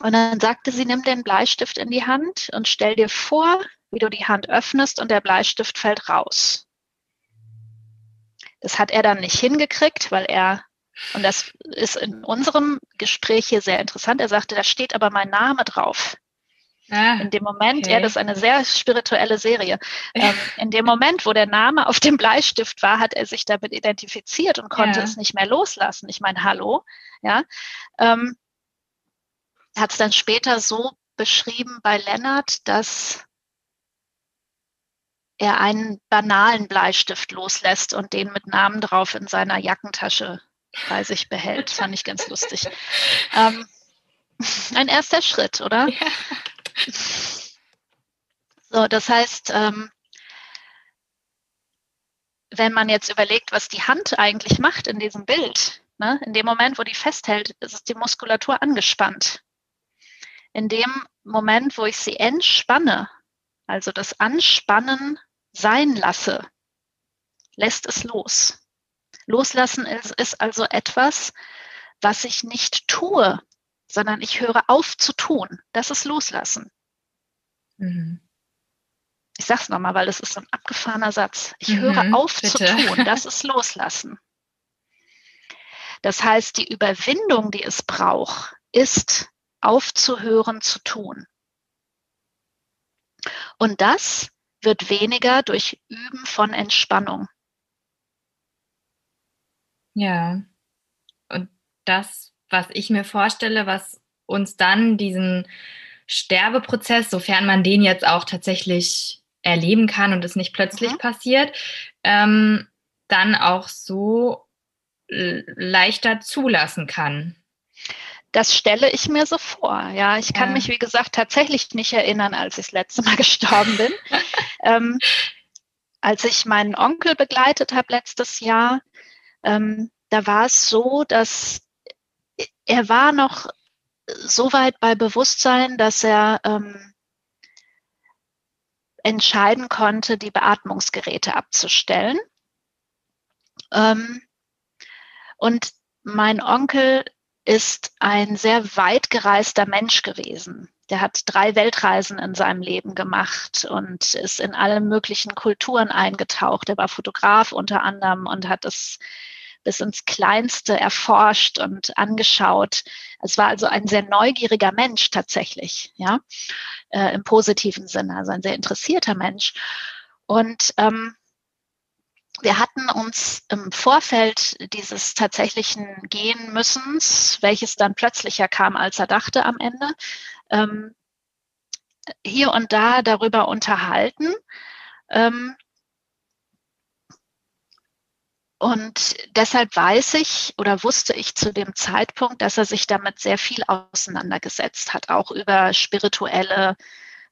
und dann sagte sie, nimm den Bleistift in die Hand und stell dir vor, wie du die Hand öffnest und der Bleistift fällt raus. Das hat er dann nicht hingekriegt, weil er, und das ist in unserem Gespräch hier sehr interessant, er sagte, da steht aber mein Name drauf. Ah, in dem Moment, okay. ja, das ist eine sehr spirituelle Serie. Ähm, in dem Moment, wo der Name auf dem Bleistift war, hat er sich damit identifiziert und konnte ja. es nicht mehr loslassen. Ich meine, hallo, ja. Ähm, hat es dann später so beschrieben bei Lennart, dass er einen banalen Bleistift loslässt und den mit Namen drauf in seiner Jackentasche bei sich behält. Fand ich ganz lustig. Ähm, ein erster Schritt, oder? Ja. So, das heißt, ähm, wenn man jetzt überlegt, was die Hand eigentlich macht in diesem Bild, ne, in dem Moment, wo die festhält, ist die Muskulatur angespannt. In dem Moment, wo ich sie entspanne, also das Anspannen sein lasse, lässt es los. Loslassen ist, ist also etwas, was ich nicht tue, sondern ich höre auf zu tun. Das ist Loslassen. Mhm. Ich sage es nochmal, weil das ist so ein abgefahrener Satz. Ich mhm, höre auf bitte. zu tun. Das ist Loslassen. Das heißt, die Überwindung, die es braucht, ist aufzuhören zu tun. Und das wird weniger durch Üben von Entspannung. Ja. Und das, was ich mir vorstelle, was uns dann diesen Sterbeprozess, sofern man den jetzt auch tatsächlich erleben kann und es nicht plötzlich mhm. passiert, ähm, dann auch so leichter zulassen kann. Das stelle ich mir so vor. Ja, ich kann ja. mich, wie gesagt, tatsächlich nicht erinnern, als ich das letzte Mal gestorben bin. ähm, als ich meinen Onkel begleitet habe letztes Jahr, ähm, da war es so, dass er war noch so weit bei Bewusstsein, dass er ähm, entscheiden konnte, die Beatmungsgeräte abzustellen. Ähm, und mein Onkel ist ein sehr weit gereister Mensch gewesen. Der hat drei Weltreisen in seinem Leben gemacht und ist in alle möglichen Kulturen eingetaucht. Er war Fotograf unter anderem und hat es bis ins Kleinste erforscht und angeschaut. Es war also ein sehr neugieriger Mensch tatsächlich, ja, äh, im positiven Sinne, also ein sehr interessierter Mensch. Und ähm, wir hatten uns im Vorfeld dieses tatsächlichen Gehen müssens, welches dann plötzlicher kam, als er dachte am Ende, ähm, hier und da darüber unterhalten. Ähm, und deshalb weiß ich oder wusste ich zu dem Zeitpunkt, dass er sich damit sehr viel auseinandergesetzt hat, auch über spirituelle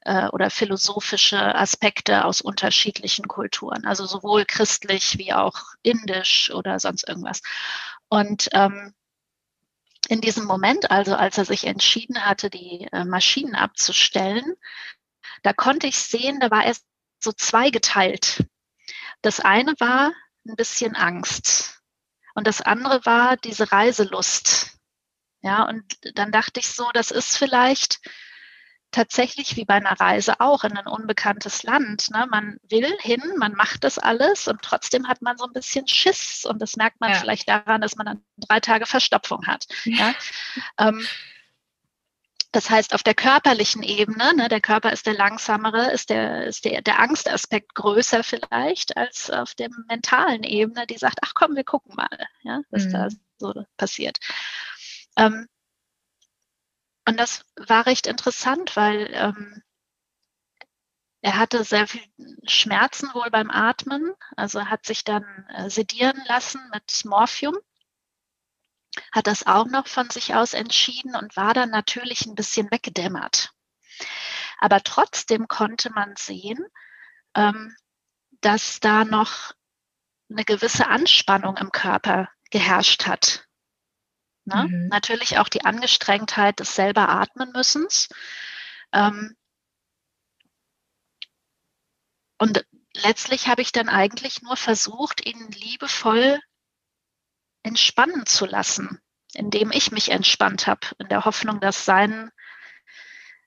äh, oder philosophische Aspekte aus unterschiedlichen Kulturen, also sowohl christlich wie auch indisch oder sonst irgendwas. Und ähm, in diesem Moment, also als er sich entschieden hatte, die äh, Maschinen abzustellen, da konnte ich sehen, da war er so zweigeteilt. Das eine war ein bisschen Angst und das andere war diese Reiselust. Ja, und dann dachte ich so, das ist vielleicht tatsächlich wie bei einer Reise auch in ein unbekanntes Land. Ne? Man will hin, man macht das alles und trotzdem hat man so ein bisschen Schiss und das merkt man ja. vielleicht daran, dass man dann drei Tage Verstopfung hat. Ja? ähm, das heißt, auf der körperlichen Ebene, ne, der Körper ist der langsamere, ist der, ist der, der Angstaspekt größer vielleicht als auf der mentalen Ebene, die sagt, ach komm, wir gucken mal, ja, was mhm. da so passiert. Ähm, und das war recht interessant, weil ähm, er hatte sehr viel Schmerzen wohl beim Atmen, also hat sich dann äh, sedieren lassen mit Morphium, hat das auch noch von sich aus entschieden und war dann natürlich ein bisschen weggedämmert. Aber trotzdem konnte man sehen, ähm, dass da noch eine gewisse Anspannung im Körper geherrscht hat. Ne? Mhm. Natürlich auch die Angestrengtheit des selber atmen müssens. Ähm, und letztlich habe ich dann eigentlich nur versucht, ihn liebevoll entspannen zu lassen, indem ich mich entspannt habe, in der Hoffnung, dass sein,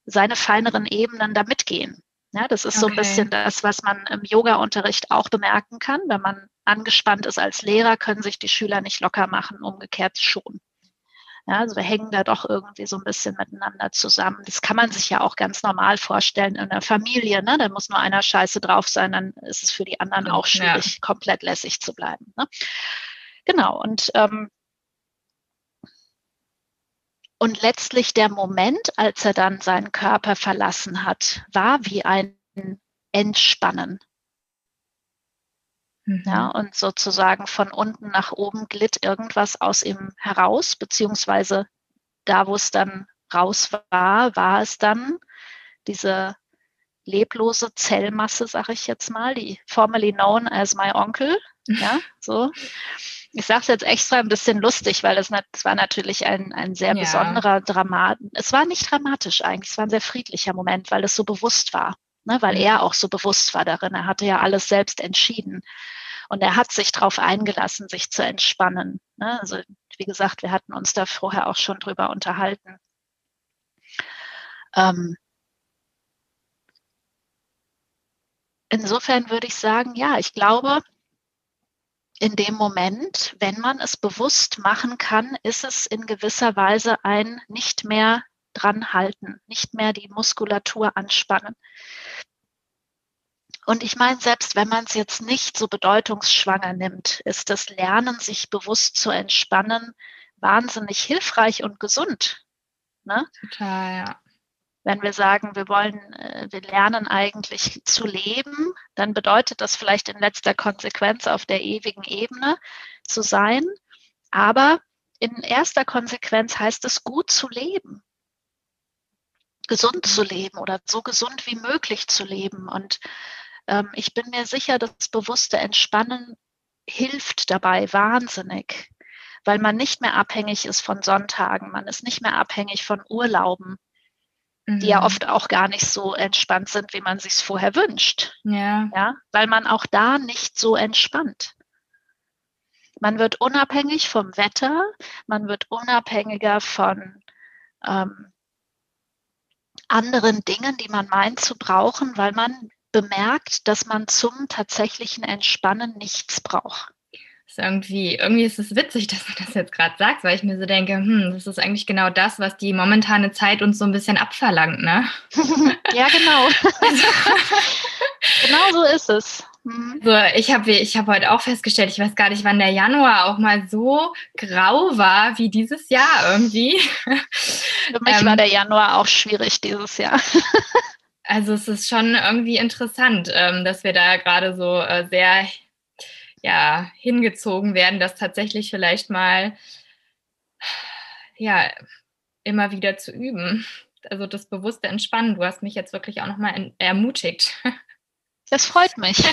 seine feineren Ebenen da mitgehen. Ja, das ist okay. so ein bisschen das, was man im Yoga-Unterricht auch bemerken kann. Wenn man angespannt ist als Lehrer, können sich die Schüler nicht locker machen, umgekehrt schon. Ja, also wir hängen da doch irgendwie so ein bisschen miteinander zusammen. Das kann man sich ja auch ganz normal vorstellen in der Familie. Ne? Da muss nur einer scheiße drauf sein, dann ist es für die anderen auch schwierig, ja. komplett lässig zu bleiben. Ne? Genau, und, ähm, und letztlich der Moment, als er dann seinen Körper verlassen hat, war wie ein Entspannen. Mhm. Ja, und sozusagen von unten nach oben glitt irgendwas aus ihm heraus, beziehungsweise da, wo es dann raus war, war es dann diese leblose Zellmasse, sage ich jetzt mal, die formerly known as my uncle. Ja, so. Ich sage es jetzt extra ein bisschen lustig, weil es, es war natürlich ein, ein sehr ja. besonderer Dramat. Es war nicht dramatisch eigentlich, es war ein sehr friedlicher Moment, weil es so bewusst war ne, weil er auch so bewusst war darin. Er hatte ja alles selbst entschieden. Und er hat sich darauf eingelassen, sich zu entspannen. Ne? Also wie gesagt, wir hatten uns da vorher auch schon drüber unterhalten. Ähm, insofern würde ich sagen, ja, ich glaube, in dem Moment, wenn man es bewusst machen kann, ist es in gewisser Weise ein nicht mehr dran halten, nicht mehr die Muskulatur anspannen. Und ich meine, selbst wenn man es jetzt nicht so bedeutungsschwanger nimmt, ist das Lernen, sich bewusst zu entspannen, wahnsinnig hilfreich und gesund. Ne? Total, ja. Wenn wir sagen, wir wollen, äh, wir lernen eigentlich zu leben, dann bedeutet das vielleicht in letzter Konsequenz auf der ewigen Ebene zu sein. Aber in erster Konsequenz heißt es gut zu leben gesund zu leben oder so gesund wie möglich zu leben. Und ähm, ich bin mir sicher, das bewusste Entspannen hilft dabei wahnsinnig, weil man nicht mehr abhängig ist von Sonntagen, man ist nicht mehr abhängig von Urlauben, mhm. die ja mhm. oft auch gar nicht so entspannt sind, wie man sich es vorher wünscht. Ja. ja, weil man auch da nicht so entspannt. Man wird unabhängig vom Wetter, man wird unabhängiger von ähm, anderen Dingen, die man meint zu brauchen, weil man bemerkt, dass man zum tatsächlichen Entspannen nichts braucht. Ist irgendwie, irgendwie ist es witzig, dass du das jetzt gerade sagst, weil ich mir so denke, hm, das ist eigentlich genau das, was die momentane Zeit uns so ein bisschen abverlangt, ne? ja, genau. genau so ist es. Mhm. So, ich habe ich hab heute auch festgestellt, ich weiß gar nicht, wann der Januar auch mal so grau war wie dieses Jahr irgendwie. Für mich ähm, war der Januar auch schwierig dieses Jahr. Also es ist schon irgendwie interessant, ähm, dass wir da gerade so äh, sehr ja, hingezogen werden, das tatsächlich vielleicht mal ja, immer wieder zu üben. Also das bewusste Entspannen. Du hast mich jetzt wirklich auch nochmal ermutigt. Das freut mich.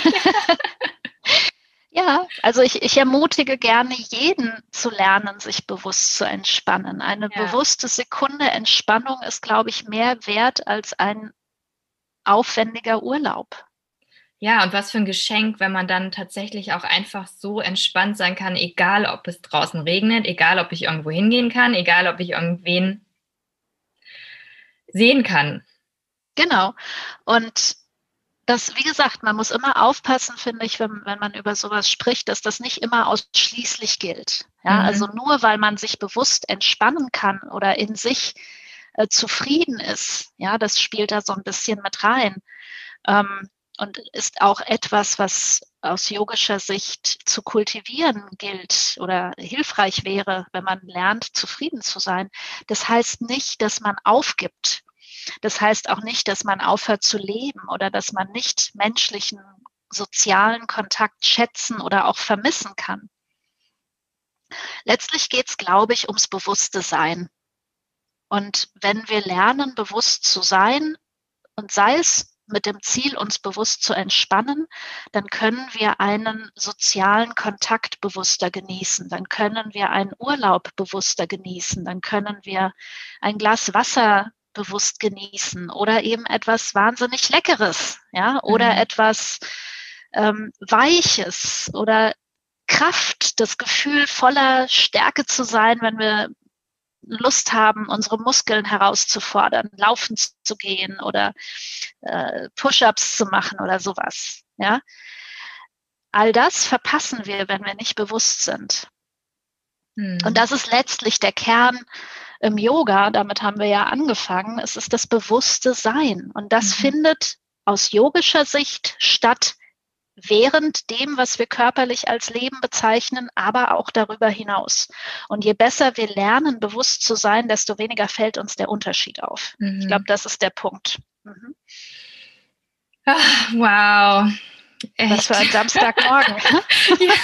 Ja, also ich, ich ermutige gerne jeden zu lernen, sich bewusst zu entspannen. Eine ja. bewusste Sekunde Entspannung ist, glaube ich, mehr wert als ein aufwendiger Urlaub. Ja, und was für ein Geschenk, wenn man dann tatsächlich auch einfach so entspannt sein kann, egal ob es draußen regnet, egal ob ich irgendwo hingehen kann, egal ob ich irgendwen sehen kann. Genau. Und das, wie gesagt, man muss immer aufpassen, finde ich, wenn, wenn man über sowas spricht, dass das nicht immer ausschließlich gilt. Ja, mhm. also nur weil man sich bewusst entspannen kann oder in sich äh, zufrieden ist, ja, das spielt da so ein bisschen mit rein. Ähm, und ist auch etwas, was aus yogischer Sicht zu kultivieren gilt oder hilfreich wäre, wenn man lernt, zufrieden zu sein. Das heißt nicht, dass man aufgibt das heißt auch nicht, dass man aufhört zu leben oder dass man nicht menschlichen, sozialen Kontakt schätzen oder auch vermissen kann. Letztlich geht es, glaube ich, ums bewusste Sein. Und wenn wir lernen, bewusst zu sein, und sei es mit dem Ziel, uns bewusst zu entspannen, dann können wir einen sozialen Kontakt bewusster genießen, dann können wir einen Urlaub bewusster genießen, dann können wir ein Glas Wasser bewusst genießen oder eben etwas wahnsinnig Leckeres, ja, oder mhm. etwas ähm, Weiches oder Kraft, das Gefühl voller Stärke zu sein, wenn wir Lust haben, unsere Muskeln herauszufordern, laufen zu gehen oder äh, Push-ups zu machen oder sowas. Ja, all das verpassen wir, wenn wir nicht bewusst sind. Hm. Und das ist letztlich der Kern im Yoga, damit haben wir ja angefangen, es ist das bewusste Sein. Und das mhm. findet aus yogischer Sicht statt während dem, was wir körperlich als Leben bezeichnen, aber auch darüber hinaus. Und je besser wir lernen, bewusst zu sein, desto weniger fällt uns der Unterschied auf. Mhm. Ich glaube, das ist der Punkt. Mhm. Ach, wow. Echt? Was für ein Samstagmorgen. ja.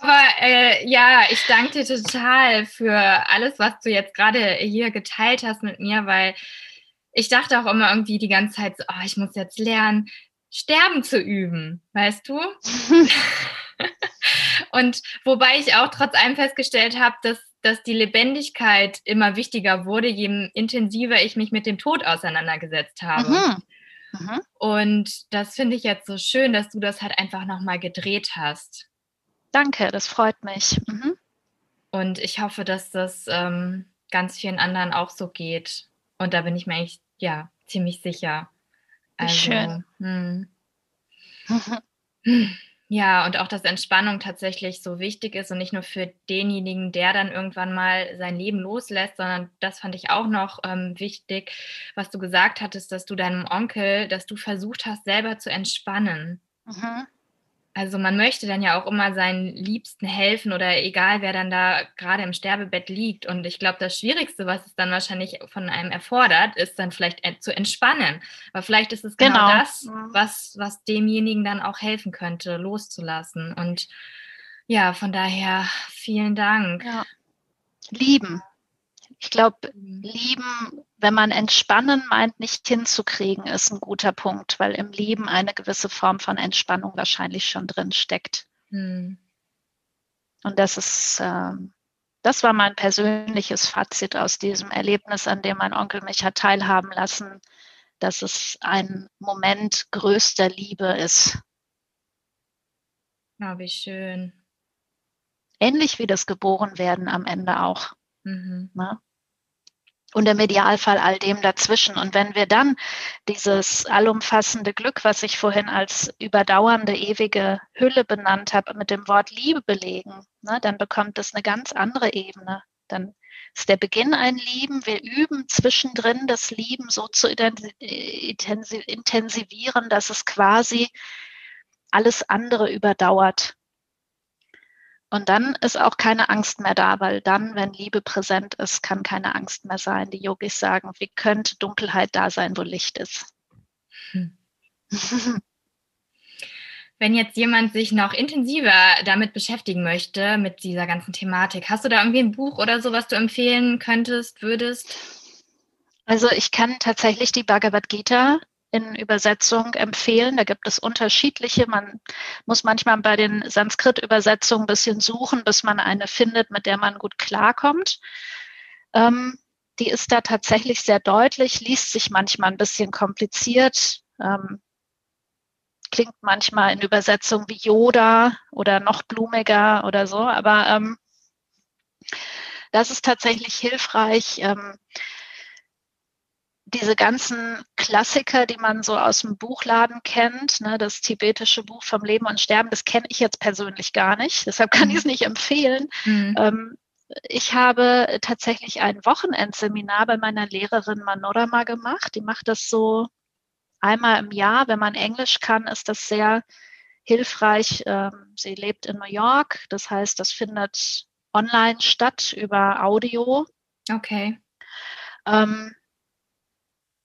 Aber äh, ja, ich danke dir total für alles, was du jetzt gerade hier geteilt hast mit mir, weil ich dachte auch immer irgendwie die ganze Zeit so, oh, ich muss jetzt lernen, sterben zu üben, weißt du? Und wobei ich auch trotz allem festgestellt habe, dass, dass die Lebendigkeit immer wichtiger wurde, je intensiver ich mich mit dem Tod auseinandergesetzt habe. Mhm. Mhm. Und das finde ich jetzt so schön, dass du das halt einfach nochmal gedreht hast. Danke, das freut mich. Mhm. Und ich hoffe, dass das ähm, ganz vielen anderen auch so geht. Und da bin ich mir eigentlich ja ziemlich sicher. Also, Schön. Hm. Ja, und auch, dass Entspannung tatsächlich so wichtig ist und nicht nur für denjenigen, der dann irgendwann mal sein Leben loslässt, sondern das fand ich auch noch ähm, wichtig, was du gesagt hattest, dass du deinem Onkel, dass du versucht hast, selber zu entspannen. Mhm. Also man möchte dann ja auch immer seinen Liebsten helfen oder egal, wer dann da gerade im Sterbebett liegt. Und ich glaube, das Schwierigste, was es dann wahrscheinlich von einem erfordert, ist dann vielleicht zu entspannen. Aber vielleicht ist es genau, genau. das, was, was demjenigen dann auch helfen könnte, loszulassen. Und ja, von daher vielen Dank. Ja. Lieben. Ich glaube, mhm. lieben, wenn man entspannen meint, nicht hinzukriegen, ist ein guter Punkt, weil im Lieben eine gewisse Form von Entspannung wahrscheinlich schon drin steckt. Mhm. Und das ist, äh, das war mein persönliches Fazit aus diesem Erlebnis, an dem mein Onkel mich hat teilhaben lassen, dass es ein Moment größter Liebe ist. Ja, wie schön. Ähnlich wie das Geborenwerden am Ende auch. Mhm. Ne? Und im Idealfall all dem dazwischen. Und wenn wir dann dieses allumfassende Glück, was ich vorhin als überdauernde, ewige Hülle benannt habe, mit dem Wort Liebe belegen, ne, dann bekommt es eine ganz andere Ebene. Dann ist der Beginn ein Lieben. Wir üben zwischendrin das Lieben so zu intensivieren, dass es quasi alles andere überdauert. Und dann ist auch keine Angst mehr da, weil dann, wenn Liebe präsent ist, kann keine Angst mehr sein. Die Yogis sagen, wie könnte Dunkelheit da sein, wo Licht ist? Hm. Wenn jetzt jemand sich noch intensiver damit beschäftigen möchte, mit dieser ganzen Thematik, hast du da irgendwie ein Buch oder so, was du empfehlen könntest, würdest? Also ich kann tatsächlich die Bhagavad Gita in Übersetzung empfehlen. Da gibt es unterschiedliche. Man muss manchmal bei den Sanskrit-Übersetzungen ein bisschen suchen, bis man eine findet, mit der man gut klarkommt. Ähm, die ist da tatsächlich sehr deutlich, liest sich manchmal ein bisschen kompliziert, ähm, klingt manchmal in Übersetzung wie Yoda oder noch blumiger oder so, aber ähm, das ist tatsächlich hilfreich. Ähm, diese ganzen Klassiker, die man so aus dem Buchladen kennt, ne, das tibetische Buch vom Leben und Sterben, das kenne ich jetzt persönlich gar nicht. Deshalb kann mhm. ich es nicht empfehlen. Mhm. Ähm, ich habe tatsächlich ein Wochenendseminar bei meiner Lehrerin Manorama gemacht. Die macht das so einmal im Jahr. Wenn man Englisch kann, ist das sehr hilfreich. Ähm, sie lebt in New York. Das heißt, das findet online statt über Audio. Okay. Ähm,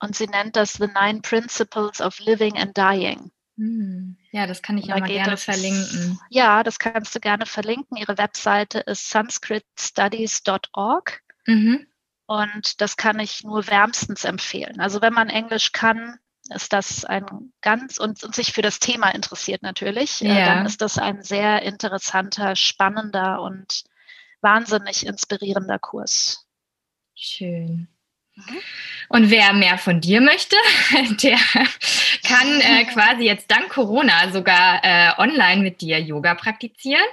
und sie nennt das The Nine Principles of Living and Dying. Hm. Ja, das kann ich ja mal gerne es, verlinken. Ja, das kannst du gerne verlinken. Ihre Webseite ist sanskritstudies.org. Mhm. Und das kann ich nur wärmstens empfehlen. Also wenn man Englisch kann, ist das ein ganz und, und sich für das Thema interessiert natürlich, äh, ja. dann ist das ein sehr interessanter, spannender und wahnsinnig inspirierender Kurs. Schön. Mhm. Und wer mehr von dir möchte, der kann äh, quasi jetzt dank Corona sogar äh, online mit dir Yoga praktizieren.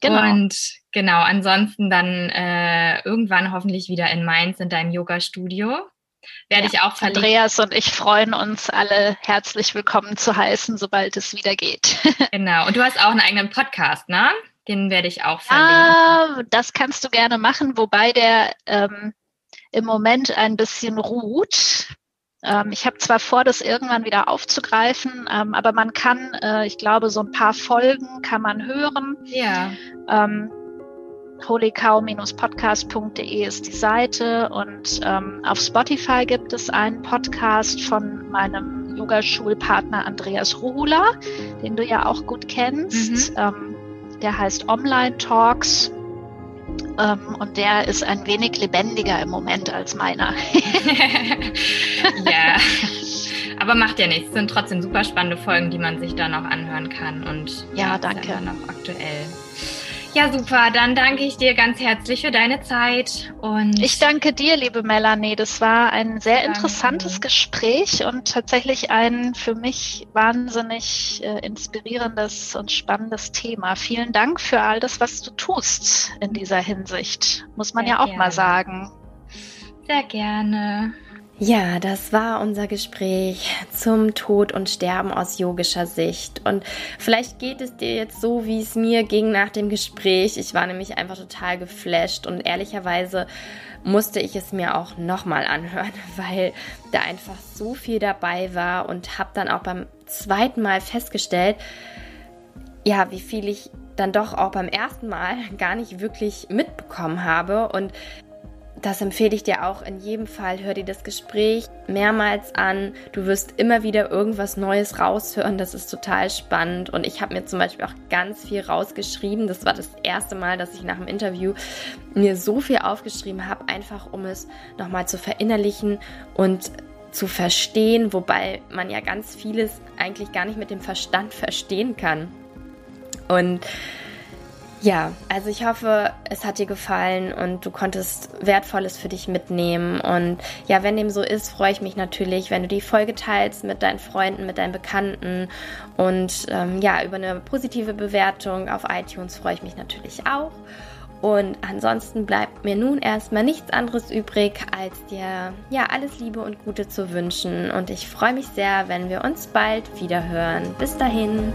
Genau. Und genau, ansonsten dann äh, irgendwann hoffentlich wieder in Mainz in deinem Yoga-Studio. Werde ja, ich auch verlinken. Andreas und ich freuen uns alle herzlich willkommen zu heißen, sobald es wieder geht. genau. Und du hast auch einen eigenen Podcast, ne? Den werde ich auch verlinken. Ah, das kannst du gerne machen, wobei der ähm, im Moment ein bisschen ruht. Ähm, ich habe zwar vor, das irgendwann wieder aufzugreifen, ähm, aber man kann, äh, ich glaube, so ein paar Folgen kann man hören. Ja. Ähm, holycow-podcast.de ist die Seite und ähm, auf Spotify gibt es einen Podcast von meinem Yogaschulpartner Andreas Ruhula, den du ja auch gut kennst. Mhm. Ähm, der heißt Online Talks und der ist ein wenig lebendiger im Moment als meiner. ja. Aber macht ja nichts. Es sind trotzdem super spannende Folgen, die man sich da noch anhören kann. Und ja, ja danke. Ist noch aktuell. Ja, super. Dann danke ich dir ganz herzlich für deine Zeit. Und ich danke dir, liebe Melanie. Das war ein sehr danke. interessantes Gespräch und tatsächlich ein für mich wahnsinnig äh, inspirierendes und spannendes Thema. Vielen Dank für all das, was du tust in dieser Hinsicht. Muss man sehr ja auch gerne. mal sagen. Sehr gerne. Ja, das war unser Gespräch zum Tod und Sterben aus yogischer Sicht. Und vielleicht geht es dir jetzt so, wie es mir ging nach dem Gespräch. Ich war nämlich einfach total geflasht und ehrlicherweise musste ich es mir auch nochmal anhören, weil da einfach so viel dabei war und habe dann auch beim zweiten Mal festgestellt, ja, wie viel ich dann doch auch beim ersten Mal gar nicht wirklich mitbekommen habe und das empfehle ich dir auch in jedem Fall. Hör dir das Gespräch mehrmals an. Du wirst immer wieder irgendwas Neues raushören. Das ist total spannend. Und ich habe mir zum Beispiel auch ganz viel rausgeschrieben. Das war das erste Mal, dass ich nach dem Interview mir so viel aufgeschrieben habe, einfach um es nochmal zu verinnerlichen und zu verstehen, wobei man ja ganz vieles eigentlich gar nicht mit dem Verstand verstehen kann. Und ja, also ich hoffe, es hat dir gefallen und du konntest Wertvolles für dich mitnehmen. Und ja, wenn dem so ist, freue ich mich natürlich, wenn du die Folge teilst mit deinen Freunden, mit deinen Bekannten. Und ähm, ja, über eine positive Bewertung auf iTunes freue ich mich natürlich auch. Und ansonsten bleibt mir nun erstmal nichts anderes übrig, als dir ja alles Liebe und Gute zu wünschen. Und ich freue mich sehr, wenn wir uns bald wieder hören. Bis dahin.